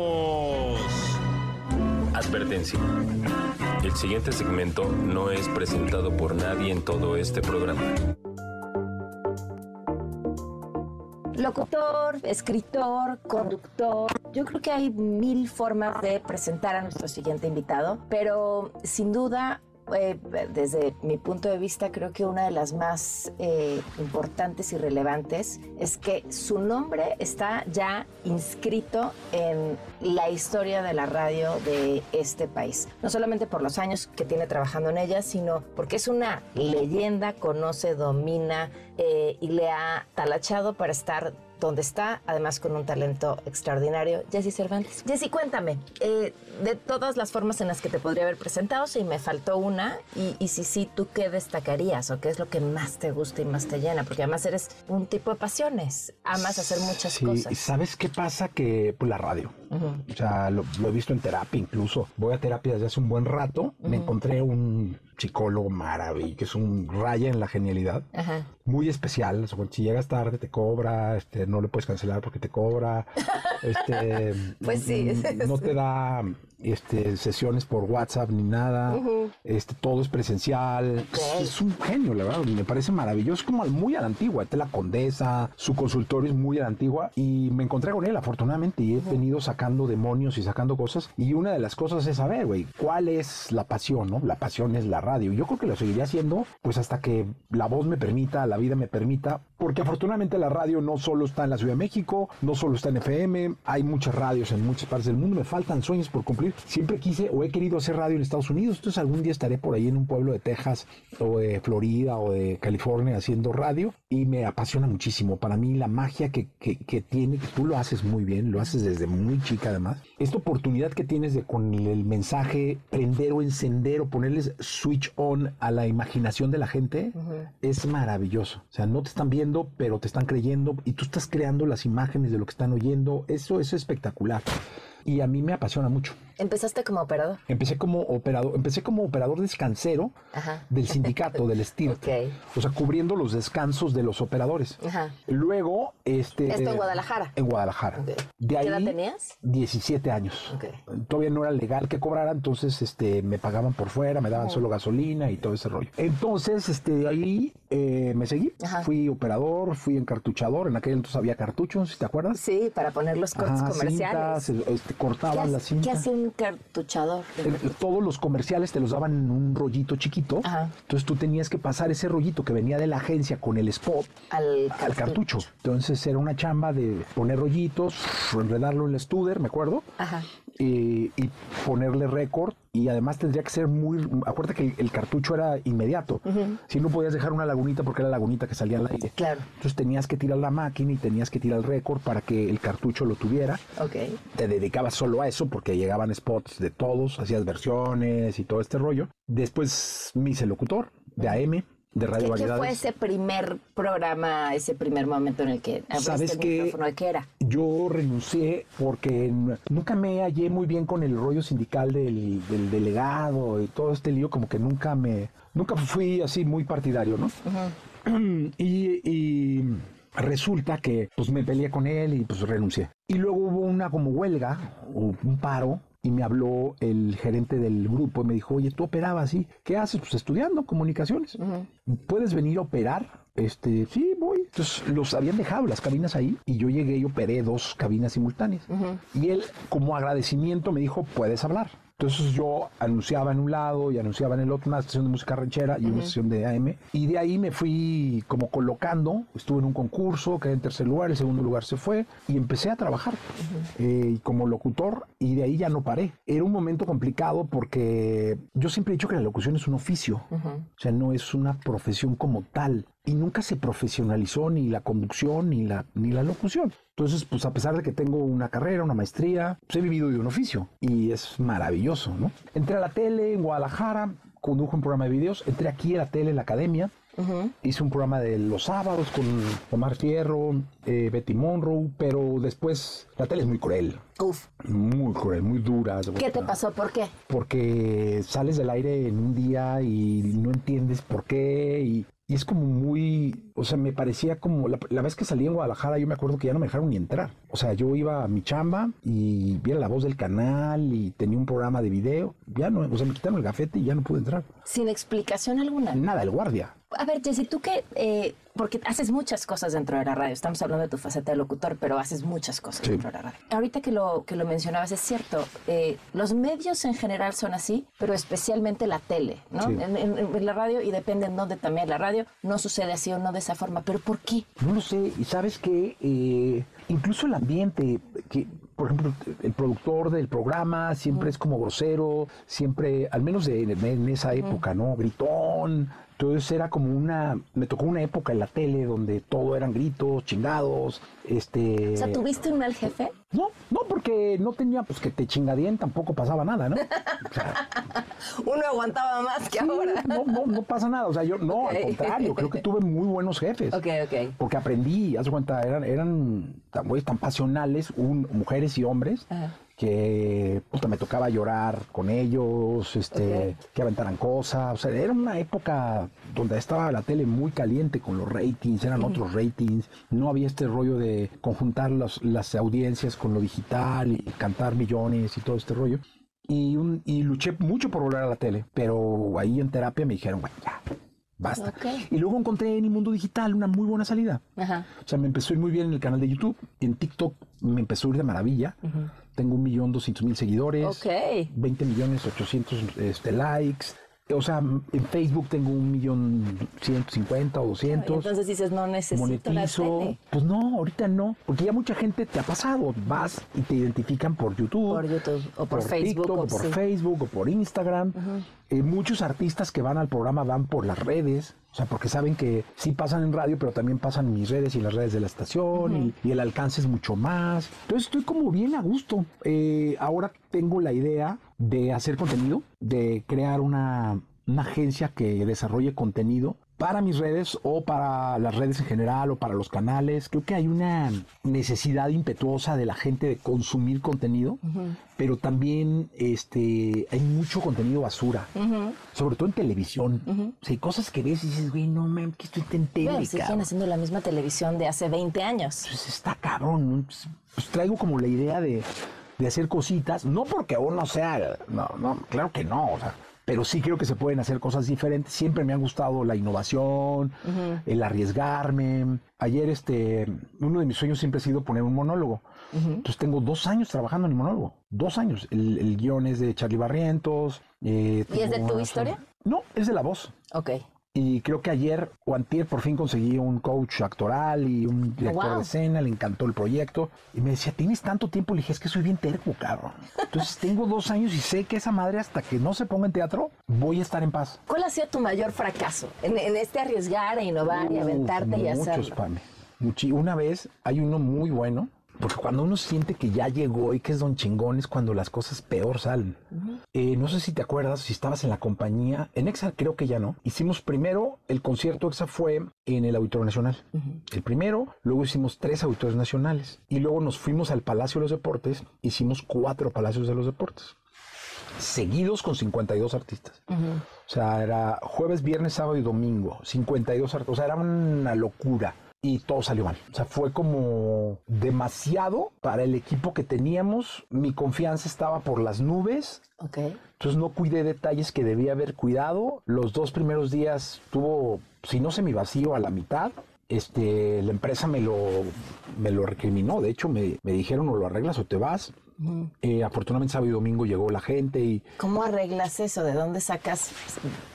Advertencia. El siguiente segmento no es presentado por nadie en todo este programa. Locutor, escritor, conductor. Yo creo que hay mil formas de presentar a nuestro siguiente invitado, pero sin duda eh, desde mi punto de vista, creo que una de las más eh, importantes y relevantes es que su nombre está ya inscrito en la historia de la radio de este país. No solamente por los años que tiene trabajando en ella, sino porque es una leyenda, conoce, domina eh, y le ha talachado para estar donde está, además con un talento extraordinario, Jessy Cervantes. Jessy, cuéntame, eh, de todas las formas en las que te podría haber presentado, si me faltó una, y, y, si sí, ¿tú qué destacarías o qué es lo que más te gusta y más te llena? Porque además eres un tipo de pasiones, amas hacer muchas sí, cosas. ¿Y sabes qué pasa? Que pues, la radio, uh -huh. o sea, lo, lo, he visto en terapia incluso. Voy a terapia desde hace un buen rato, uh -huh. me encontré un psicólogo maravilloso, que es un raya en la genialidad, Ajá. muy especial. O sea, si llegas tarde te cobra, este, no le puedes cancelar porque te cobra, este, pues sí, no te da este, sesiones por WhatsApp ni nada, uh -huh. este, todo es presencial. Okay. Es un genio, la verdad, me parece maravilloso, es como muy a la antigua, esta la condesa, su consultorio es muy a la antigua y me encontré con él afortunadamente y he uh -huh. venido sacando demonios y sacando cosas y una de las cosas es saber, güey, cuál es la pasión, ¿no? La pasión es la radio. Yo creo que lo seguiré haciendo pues hasta que la voz me permita, la vida me permita, porque afortunadamente la radio no solo está en la Ciudad de México, no solo está en FM, hay muchas radios en muchas partes del mundo, me faltan sueños por cumplir. Siempre quise o he querido hacer radio en Estados Unidos, entonces algún día estaré por ahí en un pueblo de Texas o de Florida o de California haciendo radio y me apasiona muchísimo. Para mí la magia que, que, que tiene, que tú lo haces muy bien, lo haces desde muy chica además, esta oportunidad que tienes de con el mensaje prender o encender o ponerles switch on a la imaginación de la gente uh -huh. es maravilloso. O sea, no te están viendo, pero te están creyendo y tú estás creando las imágenes de lo que están oyendo. Eso es espectacular y a mí me apasiona mucho. ¿Empezaste como operador? Empecé como operador, empecé como operador descansero Ajá. del sindicato, del STIRT. O sea, cubriendo los descansos de los operadores. Ajá. Luego, este. ¿Esto en Guadalajara? En Guadalajara. De ¿Qué ahí, edad tenías? 17 años. Todavía no era legal que cobrara, entonces este, me pagaban por fuera, me daban Ajá. solo gasolina y todo ese rollo. Entonces, este, de ahí eh, me seguí. Fui operador, fui encartuchador. En aquel entonces había cartuchos, ¿te acuerdas? Sí, para poner los cortes Ajá, comerciales. cintas, este, ¿Qué, cortaban hace- la cinta. ¿Qué hace un cartuchador? Eh, Todos los comerciales te los daban en un rollito chiquito. Entonces tú tenías que pasar ese rollito que venía de la agencia con el spot al, cartucho. Entonces era una chamba de poner rollitos, enredarlo en el studer, me acuerdo, Ajá. Y, y ponerle récord. Y además tendría que ser muy. Acuérdate que el, el cartucho era inmediato. Si no podías dejar una lagunita porque era la lagunita que salía al aire. Claro. Entonces tenías que tirar la máquina y tenías que tirar el récord para que el cartucho lo tuviera Ok. te dedicabas solo a eso porque llegaban spots de todos, hacías versiones y todo este rollo. Después me hice locutor de AM, de Radio ¿Qué, qué Variedades. fue ese primer programa, ese primer momento en el que ¿Sabes el qué? micrófono? ¿De qué era? Yo renuncié porque nunca me hallé muy bien con el rollo sindical del, del delegado y todo este lío, como que nunca me, nunca fui así muy partidario, ¿no? y, y resulta que pues me peleé con él y pues renuncié. Y luego hubo una como huelga o un paro y me habló el gerente del grupo y me dijo, oye, tú operabas así, ¿qué haces? Pues estudiando comunicaciones. ¿Puedes venir a operar? Este, sí, voy. Entonces los habían dejado las cabinas ahí y yo llegué y operé dos cabinas simultáneas. Y él, como agradecimiento, me dijo, puedes hablar. Entonces yo anunciaba en un lado y anunciaba en el otro una estación de música ranchera y una Ujú. estación de AM. Y de ahí me fui como colocando. Estuve en un concurso, quedé en tercer lugar, el segundo lugar se fue y empecé a trabajar eh, como locutor y de ahí ya no paré. Era un momento complicado porque yo siempre he dicho que la locución es un oficio. O sea, no es una profesión como tal. Y nunca se profesionalizó ni la conducción ni la, ni la locución. Entonces, pues a pesar de que tengo una carrera, una maestría, pues he vivido de un oficio y es maravilloso, ¿no? Entré a la tele en Guadalajara, condujo un programa de videos, entré aquí a la tele en la academia, hice un programa de los sábados con Omar Fierro, eh, Betty Monroe, pero después la tele es muy cruel. Uf. Muy cruel, muy dura. ¿Qué te pasó? ¿Por qué? porque sales del aire en un día y no entiendes por qué y, y es como muy, o sea, me parecía como, la, la vez que salí en Guadalajara yo me acuerdo que ya no me dejaron ni entrar. O sea, yo iba a mi chamba y vi la voz del canal y tenía un programa de video, ya no, o sea, me quitaron el gafete y ya no pude entrar. Sin explicación alguna. Nada, el guardia. A ver, Jessy, tú que, eh, porque haces muchas cosas dentro de la radio, estamos hablando de tu faceta de locutor, pero haces muchas cosas Sí. dentro de la radio. Ahorita que lo, que lo mencionabas, es cierto, eh, los medios en general son así, pero especialmente la tele, ¿no? Sí. En, en- en la radio, y depende en dónde también la radio, no sucede así o no de esa forma, pero ¿por qué? No lo sé, y sabes que incluso el ambiente, que por ejemplo el productor del programa siempre es como grosero, siempre, al menos de, de- en esa época, ¿no? Gritón. Entonces era como una, me tocó una época en la tele donde todo eran gritos, chingados, este... O sea, ¿tuviste un mal jefe? No, no, porque no tenía, pues que te chingadien, tampoco pasaba nada, ¿no? Uno aguantaba más que ahora. No, no, no pasa nada, o sea, yo, no, al Ok. contrario, creo que tuve muy buenos jefes. Ok, ok. Porque aprendí, haz cuenta, eran, eran tan, güeyes tan pasionales, un- mujeres y hombres, Ajá. que me tocaba llorar con ellos, este, que aventaran cosas. O sea, era una época donde estaba la tele muy caliente con los ratings, eran otros ratings. No había este rollo de conjuntar los- las audiencias con lo digital y cantar millones y todo este rollo. Y, un- y luché mucho por volver a la tele, pero ahí en terapia me dijeron, bueno, ya, basta. Y luego encontré en el mundo digital una muy buena salida. Ajá. O sea, me empezó a ir muy bien en el canal de YouTube. En TikTok me empezó a ir de maravilla. Tengo un millón doscientos mil seguidores. Ok. 20 millones 800 este, likes. O sea, en Facebook tengo un millón 150 o 200. Entonces dices, no necesito la monetizo. tele. Pues no, ahorita no. Porque ya mucha gente te ha pasado. Vas y te identifican por YouTube. Por YouTube o por Facebook, TikTok, o por sí. Facebook o por Instagram. Eh, muchos artistas que van al programa van por las redes. O sea, porque saben que sí pasan en radio, pero también pasan mis redes y las redes de la estación y, y el alcance es mucho más. Entonces estoy como bien a gusto. Eh, ahora tengo la idea de hacer contenido, de crear una, una agencia que desarrolle contenido para mis redes o para las redes en general o para los canales. Creo que hay una necesidad impetuosa de la gente de consumir contenido, pero también este, hay mucho contenido basura, sobre todo en televisión. O sea, hay cosas que ves y dices, güey, no mames, que estoy tele, Bueno, siguen cabrón". haciendo la misma televisión de hace 20 años. Pues está cabrón. ¿no? Pues, pues traigo como la idea de, de hacer cositas, no porque uno sea, no, no, claro que no, o sea, pero sí creo que se pueden hacer cosas diferentes. Siempre me ha gustado la innovación, el arriesgarme. Ayer, este, uno de mis sueños siempre ha sido poner un monólogo. Entonces tengo dos años trabajando en el monólogo, dos años. El, el guion es de Charlie Barrientos. eh, ¿Y es de tu historia? No, es de la voz. Ok. Y creo que ayer o antier por fin conseguí un coach actoral y un director wow. de escena, le encantó el proyecto. Y me decía, ¿tienes tanto tiempo? Le dije, es que soy bien terco, cabrón. Entonces tengo dos años y sé que esa madre hasta que no se ponga en teatro, voy a estar en paz. ¿Cuál ha sido tu mayor fracaso en, en este arriesgar e innovar y Uf, aventarte y muchos, hacerlo? Muchi- Una vez hay uno muy bueno, porque cuando uno siente que ya llegó y que es don chingón es cuando las cosas peor salen. Eh, no sé si te acuerdas, si estabas en la compañía, en EXA creo que ya no. Hicimos primero, el concierto EXA fue en el Auditorio Nacional. El primero, luego hicimos tres auditorios nacionales y luego nos fuimos al Palacio de los Deportes, hicimos cuatro Palacios de los Deportes, seguidos con 52 artistas. O sea, era jueves, viernes, sábado y domingo. 52 artistas. O sea, era una locura. Y todo salió mal. O sea, fue como demasiado para el equipo que teníamos. Mi confianza estaba por las nubes. Ok. Entonces no cuidé detalles que debía haber cuidado. Los dos primeros días tuvo, si no semi vacío, a la mitad. Este, la empresa me lo, me lo recriminó. De hecho, me, me dijeron o lo arreglas o te vas. Eh, afortunadamente sábado y domingo llegó la gente y ¿Cómo arreglas eso? ¿De dónde sacas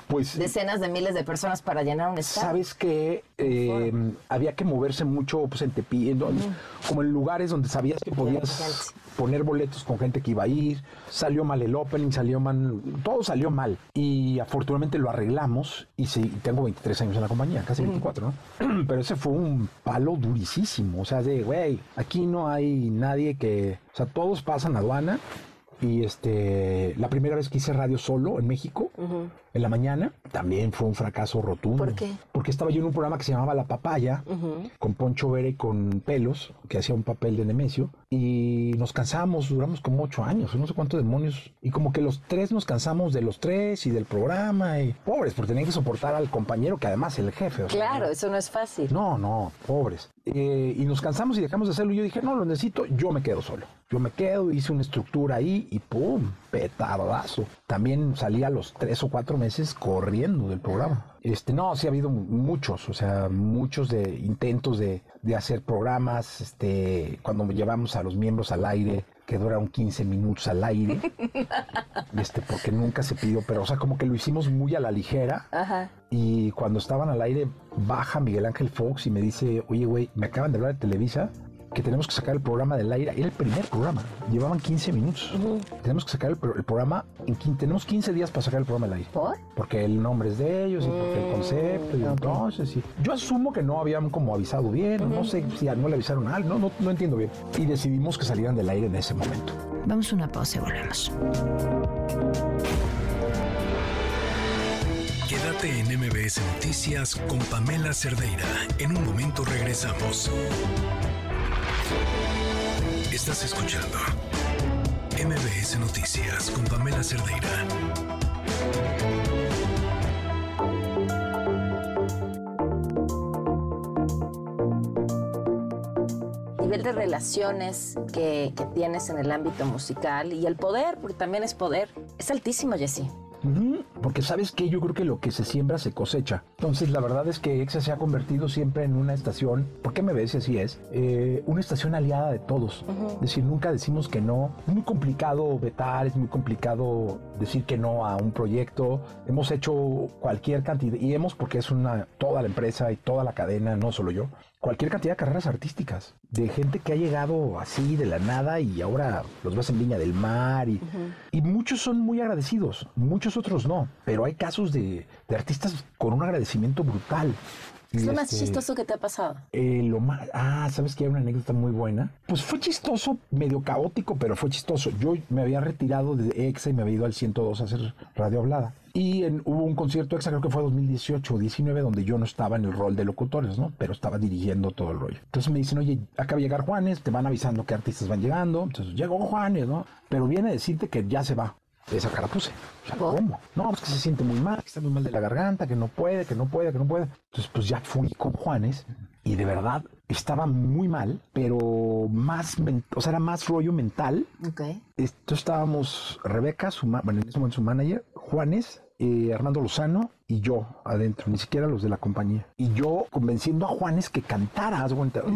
pues decenas de miles de personas para llenar un estadio? Sabes que eh, había que moverse mucho pues, en Tepi, en donde- como en lugares donde sabías que podías poner boletos con gente que iba a ir. Salió mal el opening, salió mal, todo salió mal. Y afortunadamente lo arreglamos y sí, tengo 23 años en la compañía, casi 24, ¿no? Pero ese fue un palo durísimo. O sea, de, güey, aquí no hay nadie que... O sea, todos pasan aduana. Y este, la primera vez que hice radio solo en México, en la mañana, también fue un fracaso rotundo. ¿Por qué? Porque estaba yo en un programa que se llamaba La Papaya, con Poncho Vera y con Pelos, que hacía un papel de Nemesio, y nos cansamos, duramos como ocho años, no sé cuántos demonios, y como que los tres nos cansamos de los tres y del programa, y pobres, porque tenían que soportar al compañero que además es el jefe. o sea, Claro, eso no es fácil. no, no, pobres. Eh, y nos cansamos y dejamos de hacerlo. Y yo dije, no, lo necesito, yo me quedo solo. Yo me quedo, hice una estructura ahí y ¡pum! Petardazo. También salí a los tres o cuatro meses corriendo del programa. Este, no, sí ha habido mu- muchos, o sea, muchos de intentos de, de hacer programas, este, cuando llevamos a los miembros al aire, que duraron 15 minutos al aire, este, porque nunca se pidió, pero, o sea, como que lo hicimos muy a la ligera. Ajá. Y cuando estaban al aire, baja Miguel Ángel Fox y me dice, oye, güey, me acaban de hablar de Televisa que tenemos que sacar el programa del aire. Era el primer programa, llevaban 15 minutos. Tenemos que sacar el, pro- el programa, en tenemos 15 días para sacar el programa del aire. ¿Por? Porque el nombre es de ellos y porque el concepto. Y entonces, sí. Yo asumo que no habían como avisado bien, no sé si no le avisaron a alguien, no, no, no entiendo bien. Y decidimos que salieran del aire en ese momento. Vamos a una pausa y volvemos. Quédate en MBS Noticias con Pamela Cerdeira. En un momento regresamos. Estás escuchando MBS Noticias con Pamela Cerdeira. nivel de relaciones que, que tienes en el ámbito musical y el poder, porque también es poder, es altísimo, Jessy. Porque sabes que yo creo que lo que se siembra se cosecha. Entonces la verdad es que EXA se ha convertido siempre en una estación, ¿por qué me ves si así es? Eh, una estación aliada de todos. Es decir, nunca decimos que no. Es muy complicado vetar, es muy complicado decir que no a un proyecto. Hemos hecho cualquier cantidad, y hemos porque es una, toda la empresa y toda la cadena, no solo yo, cualquier cantidad de carreras artísticas, de gente que ha llegado así de la nada y ahora los ves en Viña del Mar y, y muchos son muy agradecidos, muchos otros no. pero hay casos de, de artistas con un agradecimiento brutal. ¿Es Y lo más este, chistoso que te ha pasado? eh, lo más, ah, ¿sabes que hay una anécdota muy buena? Pues fue chistoso, medio caótico, pero fue chistoso. Yo me había retirado de EXA y me había ido al 102 a hacer radio hablada. Y en- hubo un concierto EXA, creo que fue 2018 o 19, donde yo no estaba en el rol de locutores, ¿no? Pero estaba dirigiendo todo el rollo. Entonces me dicen, oye, acaba de llegar Juanes, te van avisando qué artistas van llegando. Entonces llegó Juanes, ¿no? Pero viene a decirte que ya se va. Esa cara puse. O sea, ¿cómo? No, pues que se siente muy mal, que está muy mal de la garganta, que no puede, que no puede, que no puede. Entonces, pues ya fui con Juanes y de verdad estaba muy mal, pero más, o sea, era más rollo mental. Ok. Esto estábamos Rebeca, su bueno, en ese momento su manager, Juanes, eh, Armando Lozano y yo adentro, ni siquiera los de la compañía. Y yo convenciendo a Juanes que cantara,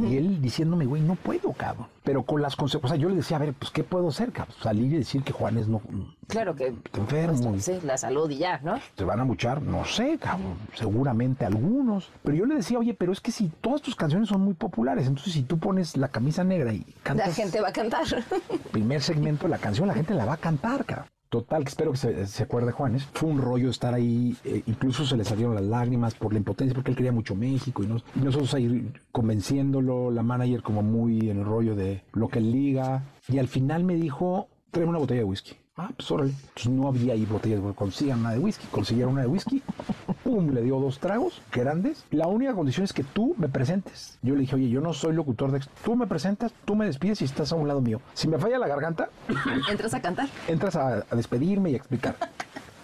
y él diciéndome, güey, no puedo, cabrón. Pero con las consecuencias, o sea, yo le decía, a ver, pues, ¿qué puedo hacer, cabrón? Salir y decir que Juanes no, Claro que está enfermo. y sí, la salud y ya, ¿no? ¿Se van a muchar? No sé, cabrón. Seguramente algunos. Pero yo le decía, oye, pero es que si todas tus canciones son muy populares, entonces si tú pones la camisa negra y La cantas gente va a cantar. primer segmento de la canción, la gente la va a cantar, cabrón. Total, espero que se, se acuerde Juanes. Fue un rollo estar ahí, eh, incluso se le salieron las lágrimas por la impotencia, porque él quería mucho México y, nos- y nosotros ahí convenciéndolo, la manager como muy en el rollo de lo que él liga. Y al final me dijo, tráeme una botella de whisky. Ah, pues órale. Entonces no había ahí botellas, consigan una de whisky. Consiguieron una de whisky. Pum, le dio dos tragos grandes. La única condición es que tú me presentes. Yo le dije, oye, yo no soy locutor de... ex- Tú me presentas, tú me despides y estás a un lado mío. Si me falla la garganta, Entras a cantar. entras a, a despedirme y a explicar.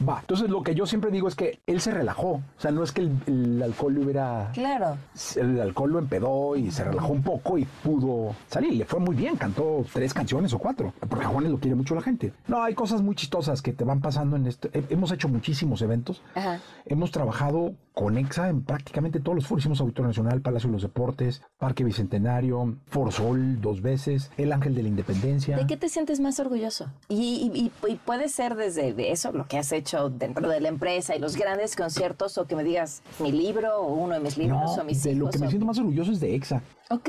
Va. Entonces lo que yo siempre digo es que él se relajó. O sea, no es que el, el alcohol le hubiera... Claro. El alcohol lo empedó y se relajó un poco y pudo salir. Le fue muy bien, cantó tres canciones o cuatro, porque a Juanes lo quiere mucho la gente. No, hay cosas muy chistosas que te van pasando en he- Hemos hecho muchísimos eventos. Ajá. Hemos trabajado con EXA en prácticamente todos los foros. Hicimos Auditorio Nacional, Palacio de los Deportes, Parque Bicentenario, Forsol dos veces, El Ángel de la Independencia. ¿De qué te sientes más orgulloso? Y, y- y- y puede ser desde de eso, lo que has hecho dentro de la empresa y los grandes conciertos, o que me digas mi libro o uno de mis libros No, o mis de lo que me o- siento más orgulloso es de EXA. Ok.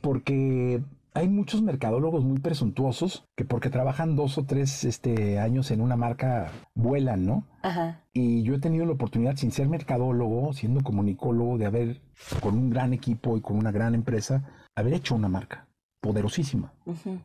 porque hay muchos mercadólogos muy presuntuosos que porque trabajan dos o tres este, años en una marca vuelan, ¿no? Ajá. Y yo he tenido la oportunidad, sin ser mercadólogo, siendo comunicólogo, de haber, con un gran equipo y con una gran empresa, haber hecho una marca poderosísima,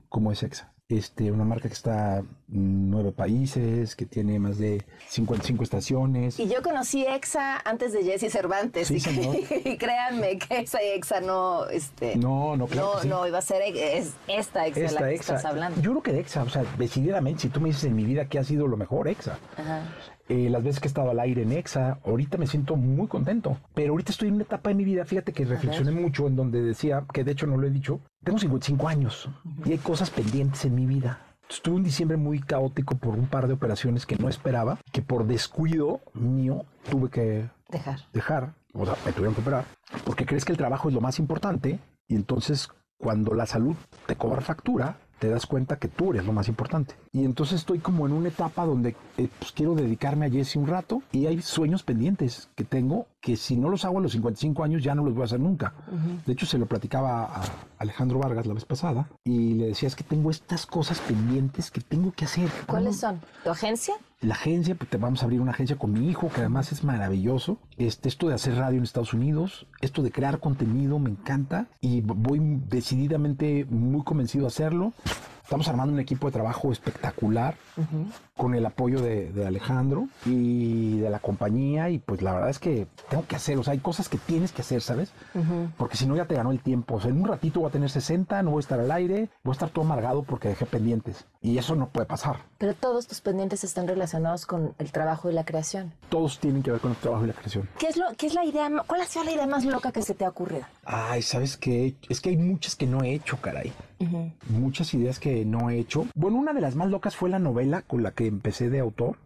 como es EXA. Este, una marca que está en nueve países, que tiene más de 55 estaciones. Y yo conocí EXA antes de Jesse Cervantes. Sí, y, y créanme que esa EXA no, este, No, no, claro no, que sí. no iba a ser es esta EXA de la Esta que EXA. estás hablando. Yo creo que de EXA, o sea, decididamente, si tú me dices en mi vida que ha sido lo mejor, EXA. Ajá. Eh, las veces que he estado al aire en EXA, ahorita me siento muy contento. Pero ahorita estoy en una etapa de mi vida, fíjate que reflexioné mucho en donde decía, que de hecho no lo he dicho, tengo 55 años y hay cosas pendientes en mi vida. Estuve un diciembre muy caótico por un par de operaciones que no esperaba, que por descuido mío tuve que Dejar. dejar, o sea, me tuvieron que operar, porque crees que el trabajo es lo más importante y entonces cuando la salud te cobra factura, te das cuenta que tú eres lo más importante. Y entonces estoy como en una etapa donde eh, pues, quiero dedicarme a Jesse un rato y hay sueños pendientes que tengo que si no los hago a los 55 años ya no los voy a hacer nunca. De hecho, se lo platicaba a Alejandro Vargas la vez pasada y le decía, es que tengo estas cosas pendientes que tengo que hacer. ¿Cuáles son? ¿Tu agencia? La agencia, pues te vamos a abrir una agencia con mi hijo, que además es maravilloso. Este, esto de hacer radio en Estados Unidos, esto de crear contenido, me encanta y voy decididamente muy convencido a hacerlo. Estamos armando un equipo de trabajo espectacular con el apoyo de, de Alejandro y de la compañía y pues la verdad es que tengo que hacer, o sea, hay cosas que tienes que hacer, ¿sabes? Porque si no ya te ganó el tiempo. O sea, en un ratito voy a tener 60, no voy a estar al aire, voy a estar todo amargado porque dejé pendientes. Y eso no puede pasar. Pero todos tus pendientes están relacionados con el trabajo y la creación. Todos tienen que ver con el trabajo y la creación. ¿Qué es, lo, qué es la idea? ¿Cuál ha sido la idea más loca que se te ha ocurrido? Ay, ¿sabes qué? Es que hay muchas que no he hecho, caray. Muchas ideas que no he hecho. Bueno, una de las más locas fue la novela con la que empecé de autor.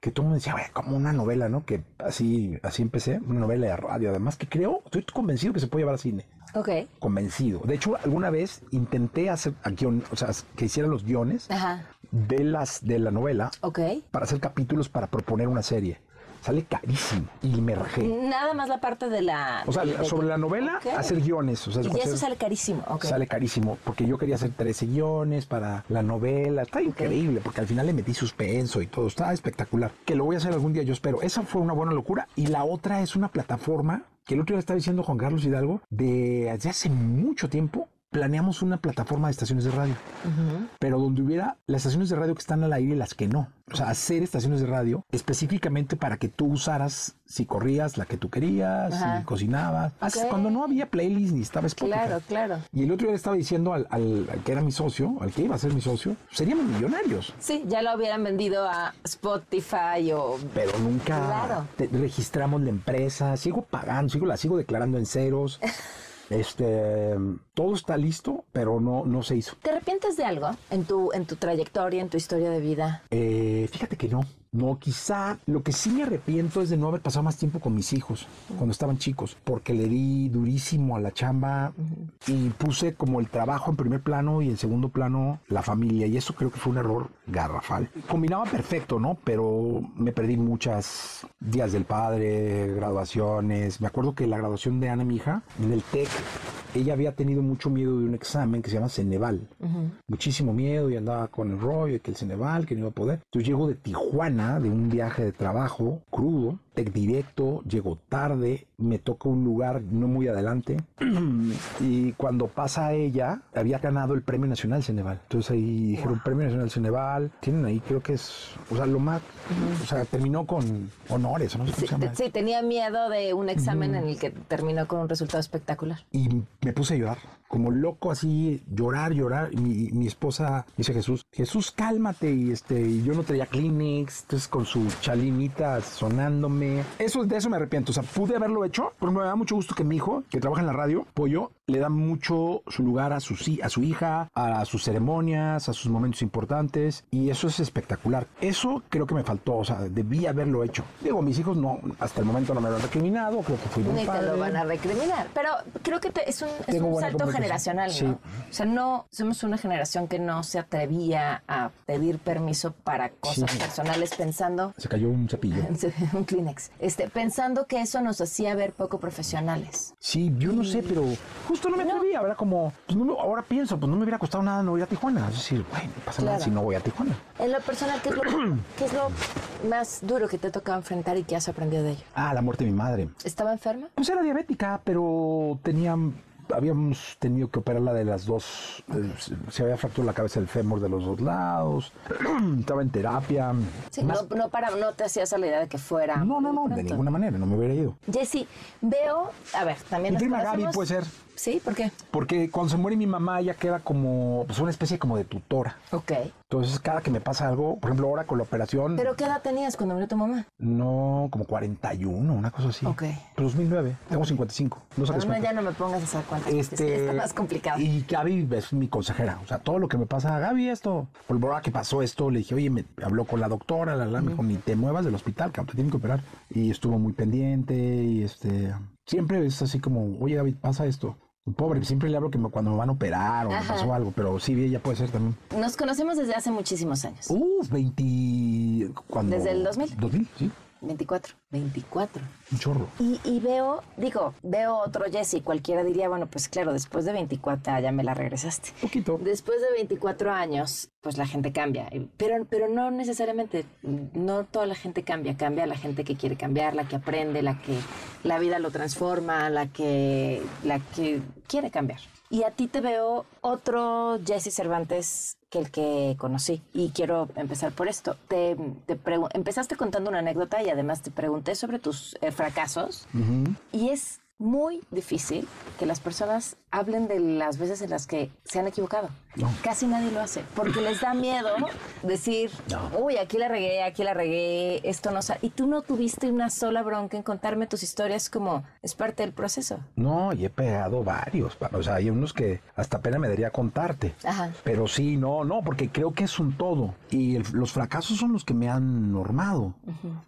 Que todo el mundo decía, "Güey, como una novela, ¿no? Que así, así empecé, una novela de radio. Además, que creo, estoy convencido que se puede llevar al cine. Ok. Convencido. De hecho, alguna vez intenté hacer a guion, o sea, que hiciera los guiones Ajá. de las de la novela Ok. para hacer capítulos para proponer una serie. Sale carísimo. Y me rajé. Nada más la parte de la... O sea, de- sobre la novela, hacer guiones. O sea, Y hacer- eso sale carísimo. Sale carísimo, porque yo quería hacer 13 guiones para la novela. Está increíble, porque al final le metí suspenso y todo. Está espectacular. Que lo voy a hacer algún día, yo espero. Esa fue una buena locura. Y la otra es una plataforma que el otro día estaba diciendo Juan Carlos Hidalgo, de desde hace mucho tiempo. Planeamos una plataforma de estaciones de radio, pero donde hubiera las estaciones de radio que están al aire y las que no. O sea, hacer estaciones de radio específicamente para que tú usaras si corrías la que tú querías, Ajá. si cocinabas. Hace- Ok. Cuando no había playlist ni estaba Spotify. Claro, claro. Y el otro día le estaba diciendo al, al- al que era mi socio, al que iba a ser mi socio, seríamos millonarios. Sí, ya lo hubieran vendido a Spotify o... Pero nunca Claro. te- registramos la empresa, sigo pagando, sigo, la sigo declarando en ceros. Este, todo está listo, pero no, no se hizo. ¿Te arrepientes de algo en tu, en tu trayectoria, en tu historia de vida? Eh, fíjate que no. No, quizá lo que sí me arrepiento es de no haber pasado más tiempo con mis hijos cuando estaban chicos, porque le di durísimo a la chamba y puse como el trabajo en primer plano y en segundo plano la familia, y eso creo que fue un error garrafal. Combinaba perfecto, ¿no? Pero me perdí muchas días del padre, graduaciones. Me acuerdo que la graduación de Ana, mi hija, en el TEC, ella había tenido mucho miedo de un examen que se llama Ceneval muchísimo miedo y andaba con el rollo de que el Ceneval, que no iba a poder. Entonces llego de Tijuana, de un viaje de trabajo crudo, tec directo, llego tarde, me toca un lugar no muy adelante y cuando pasa ella, había ganado el Premio Nacional Ceneval. Entonces ahí dijeron Premio Nacional Ceneval, tienen ahí creo que es, o sea, lo más, o sea, terminó con honores, no llama. Sí, tenía miedo de un examen Ujú. en el que terminó con un resultado espectacular. Y me puse a llorar, como loco así, llorar, llorar. Y mi, mi esposa dice Jesús, Jesús, cálmate. Y este, y yo no traía Kleenex, entonces con su chalinita sonándome. Eso, de eso me arrepiento. O sea, pude haberlo hecho, pero me da mucho gusto que mi hijo, que trabaja en la radio, Pollo, le da mucho su lugar a su, a su hija, a sus ceremonias, a sus momentos importantes. Y eso es espectacular. Eso creo que me faltó, o sea, debí haberlo hecho. Digo, mis hijos no, hasta el momento no me lo han recriminado, creo que fui buen Ni te padre. lo van a recriminar. Pero creo que te- es un, es salto generacional, Sí. ¿no? O sea, no somos una generación que no se atrevía a pedir permiso para cosas Sí. personales pensando Se cayó un cepillo. un Este, pensando que eso nos hacía ver poco profesionales. Sí, yo no sé, pero justo no me atrevía, ¿verdad? Como, pues no me- ahora pienso, pues no me hubiera costado nada no ir a Tijuana. Es decir, bueno, no pasa nada si no voy a Tijuana. En lo personal, ¿qué es lo, qué es lo más duro que te ha tocado enfrentar y que has aprendido de ello? Ah, la muerte de mi madre. ¿Estaba enferma? Pues era diabética, pero tenía, habíamos tenido que operarla de las dos, eh, se- había fracturado la cabeza del fémur de los dos lados, estaba en terapia. Sí, Más- no, no, para, no te hacías la idea de que fuera. no, no, no, de ninguna manera, no me hubiera ido. Jessy, veo, a ver, también Mi prima Gaby puede ser. Sí, ¿por qué? Porque cuando se muere mi mamá, ella queda como pues, una especie como de tutora. Ok. Entonces, cada que me pasa algo, por ejemplo, ahora con la operación, ¿Pero qué edad tenías cuando murió tu mamá? no, como 41, una cosa así. Ok. 2009, tengo 55. No Bueno, cuenta. ya no me pongas a hacer cuentas. porque sí Este, está más complicado. Y Gaby es mi consejera. O sea, todo lo que me pasa, Gaby, esto. Por ahora que pasó esto, le dije, oye, me habló con la doctora, la, la, me dijo, ni te muevas del hospital, que te tienen que operar. Y estuvo muy pendiente y este. Siempre es así como, oye, Gaby, pasa esto. Pobre, siempre le hablo que me- cuando me van a operar o me pasó algo, pero sí, ella puede ser también. Nos conocemos desde hace muchísimos años. Uf, 20. cuando- ¿Desde el 2000? 2000, sí, 24. 24. un chorro. Y, y veo, digo, veo otro Jesse, cualquiera diría, bueno, pues claro, después de 24 ah, ya me la regresaste. Poquito. Después de 24 años, pues la gente cambia, pero, pero no necesariamente, no toda la gente cambia, cambia la gente que quiere cambiar, la que aprende, la que la vida lo transforma, la que, la que quiere cambiar. Y a ti te veo otro Jesse Cervantes que el que conocí. Y quiero empezar por esto. Te, te empezaste contando una anécdota y además te pregunté sobre tus eh, fracasos. Y es muy difícil que las personas hablen de las veces en las que se han equivocado. Casi nadie lo hace, porque les da miedo decir, uy, aquí la regué, aquí la regué, esto no sa-". Y tú no tuviste una sola bronca en contarme tus historias como es parte del proceso. No, y he pegado varios. O sea, hay unos que hasta pena me daría contarte. Ajá. Pero sí, no, no, porque creo que es un todo. Y el- los fracasos son los que me han normado.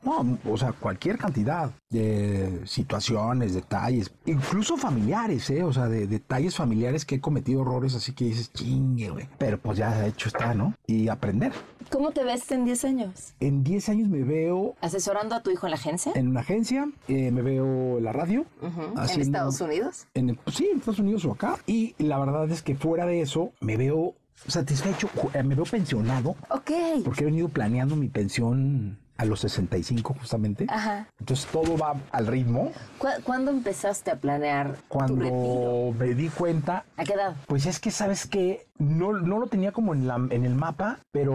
No, o sea, cualquier cantidad de situaciones, detalles, incluso familiares, ¿eh? O sea, de detalles familiares que he cometido errores así que dices, ching, güey. Pero pues ya hecho está, ¿no? Y aprender. ¿Cómo te ves en 10 años? En 10 años me veo ¿Asesorando a tu hijo en la agencia? en una agencia, eh, me veo en la radio. ¿En haciendo- Estados Unidos? En, pues sí, en Estados Unidos o acá. Y la verdad es que fuera de eso, me veo satisfecho, eh, me veo pensionado. Ok. Porque he venido planeando mi pensión a los 65 justamente. Ajá. Entonces todo va al ritmo. ¿Cu- ¿Cuándo empezaste a planear tu retiro? Cuando me di cuenta, ¿A qué edad? pues es que sabes que no, no lo tenía como en, la, en el mapa, pero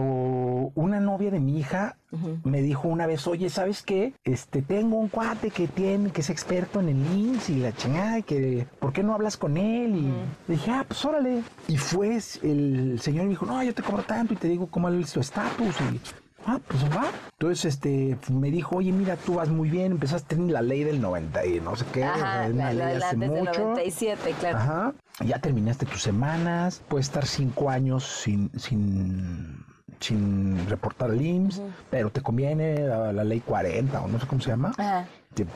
una novia de mi hija me dijo una vez, oye, ¿sabes qué? Este, tengo un cuate que tiene, que es experto en el IMSS y la chingada, y que, ¿por qué no hablas con él? Y le dije, ah, pues órale. Y fue el señor y me dijo, no, yo te cobro tanto y te digo cómo es tu estatus. Y, Ah, pues va. Entonces, este, me dijo, oye, mira, tú vas muy bien, empezaste en la ley del 90 y no sé qué, Ajá, una la, ley la, la del mucho. 97, claro. Ajá. Ya terminaste tus semanas, puedes estar cinco años sin, sin, sin reportar al IMSS, pero te conviene la, la ley 40 o no sé cómo se llama. Ajá.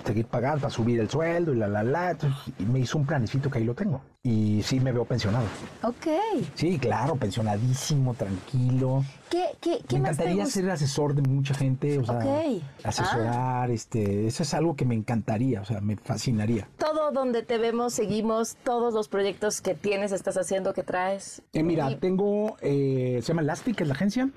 Seguir pagando para subir el sueldo y la, la, la. Y me hizo un planecito que ahí lo tengo. Y sí me veo pensionado. Ok. Sí, claro, pensionadísimo, tranquilo. ¿Qué, qué, qué me encantaría ser asesor de mucha gente, o sea, Ok. asesorar, este, eso es algo que me encantaría, o sea, me fascinaría. Todo donde te vemos, seguimos todos los proyectos que tienes, estás haciendo, que traes. Eh, mira, tengo, eh, se llama Elastic, es la agencia,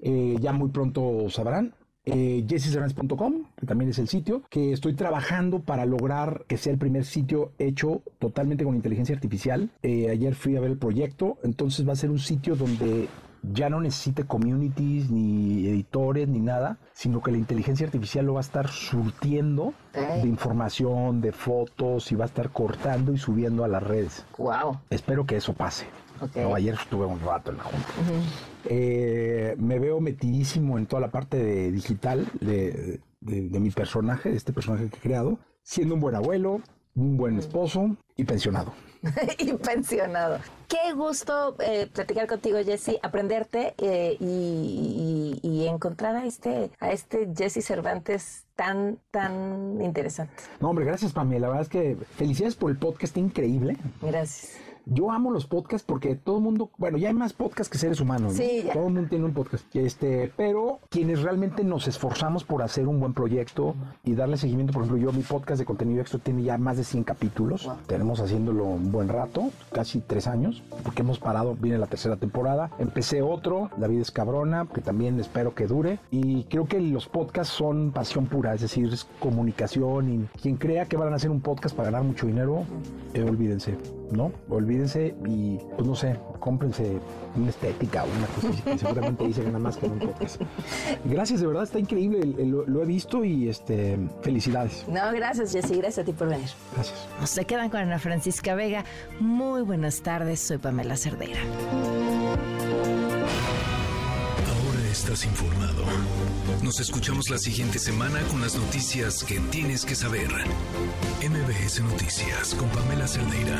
eh, ya muy pronto sabrán. Eh, que también es el sitio, que estoy trabajando para lograr que sea el primer sitio hecho totalmente con inteligencia artificial. Eh, ayer fui a ver el proyecto, entonces va a ser un sitio donde ya no necesite communities, ni editores, ni nada, sino que la inteligencia artificial lo va a estar surtiendo de información, de fotos, y va a estar cortando y subiendo a las redes. Wow. Espero que eso pase. No, ayer estuve un rato en la junta. Eh, me veo metidísimo en toda la parte de digital de, de- de mi personaje, de este personaje que he creado, siendo un buen abuelo, un buen esposo y pensionado. y pensionado. Qué gusto eh, platicar contigo, Jesse, aprenderte eh, y, y- y encontrar a este, a este Jesse Cervantes tan, tan interesante. No, hombre, gracias, Pamela. La verdad es que felicidades por el podcast, increíble. Gracias. Yo amo los podcasts porque todo el mundo, bueno, ya hay más podcasts que seres humanos. ¿no? Sí, ya. Todo el mundo tiene un podcast. Este, pero quienes realmente nos esforzamos por hacer un buen proyecto y darle seguimiento, por ejemplo, yo mi podcast de contenido extra tiene ya más de 100 capítulos. Tenemos haciéndolo un buen rato, casi tres años, porque hemos parado, viene la tercera temporada. Empecé otro, La vida es cabrona, que también espero que dure. Y creo que los podcasts son pasión pura, es decir, es comunicación. Y quien crea que van a hacer un podcast para ganar mucho dinero, eh, olvídense, ¿no? Olvídense y, pues no sé, cómprense una estética o una cosa así que seguramente se gana más que en un podcast. Gracias, de verdad, está increíble, lo, lo he visto y este, felicidades. No, gracias, Jesse. Gracias a ti por venir. Gracias. Se quedan con Ana Francisca Vega. Muy buenas tardes. Soy Pamela Cerdeira. Ahora estás informado. Nos escuchamos la siguiente semana con las noticias que tienes que saber. MBS Noticias con Pamela Cerdeira.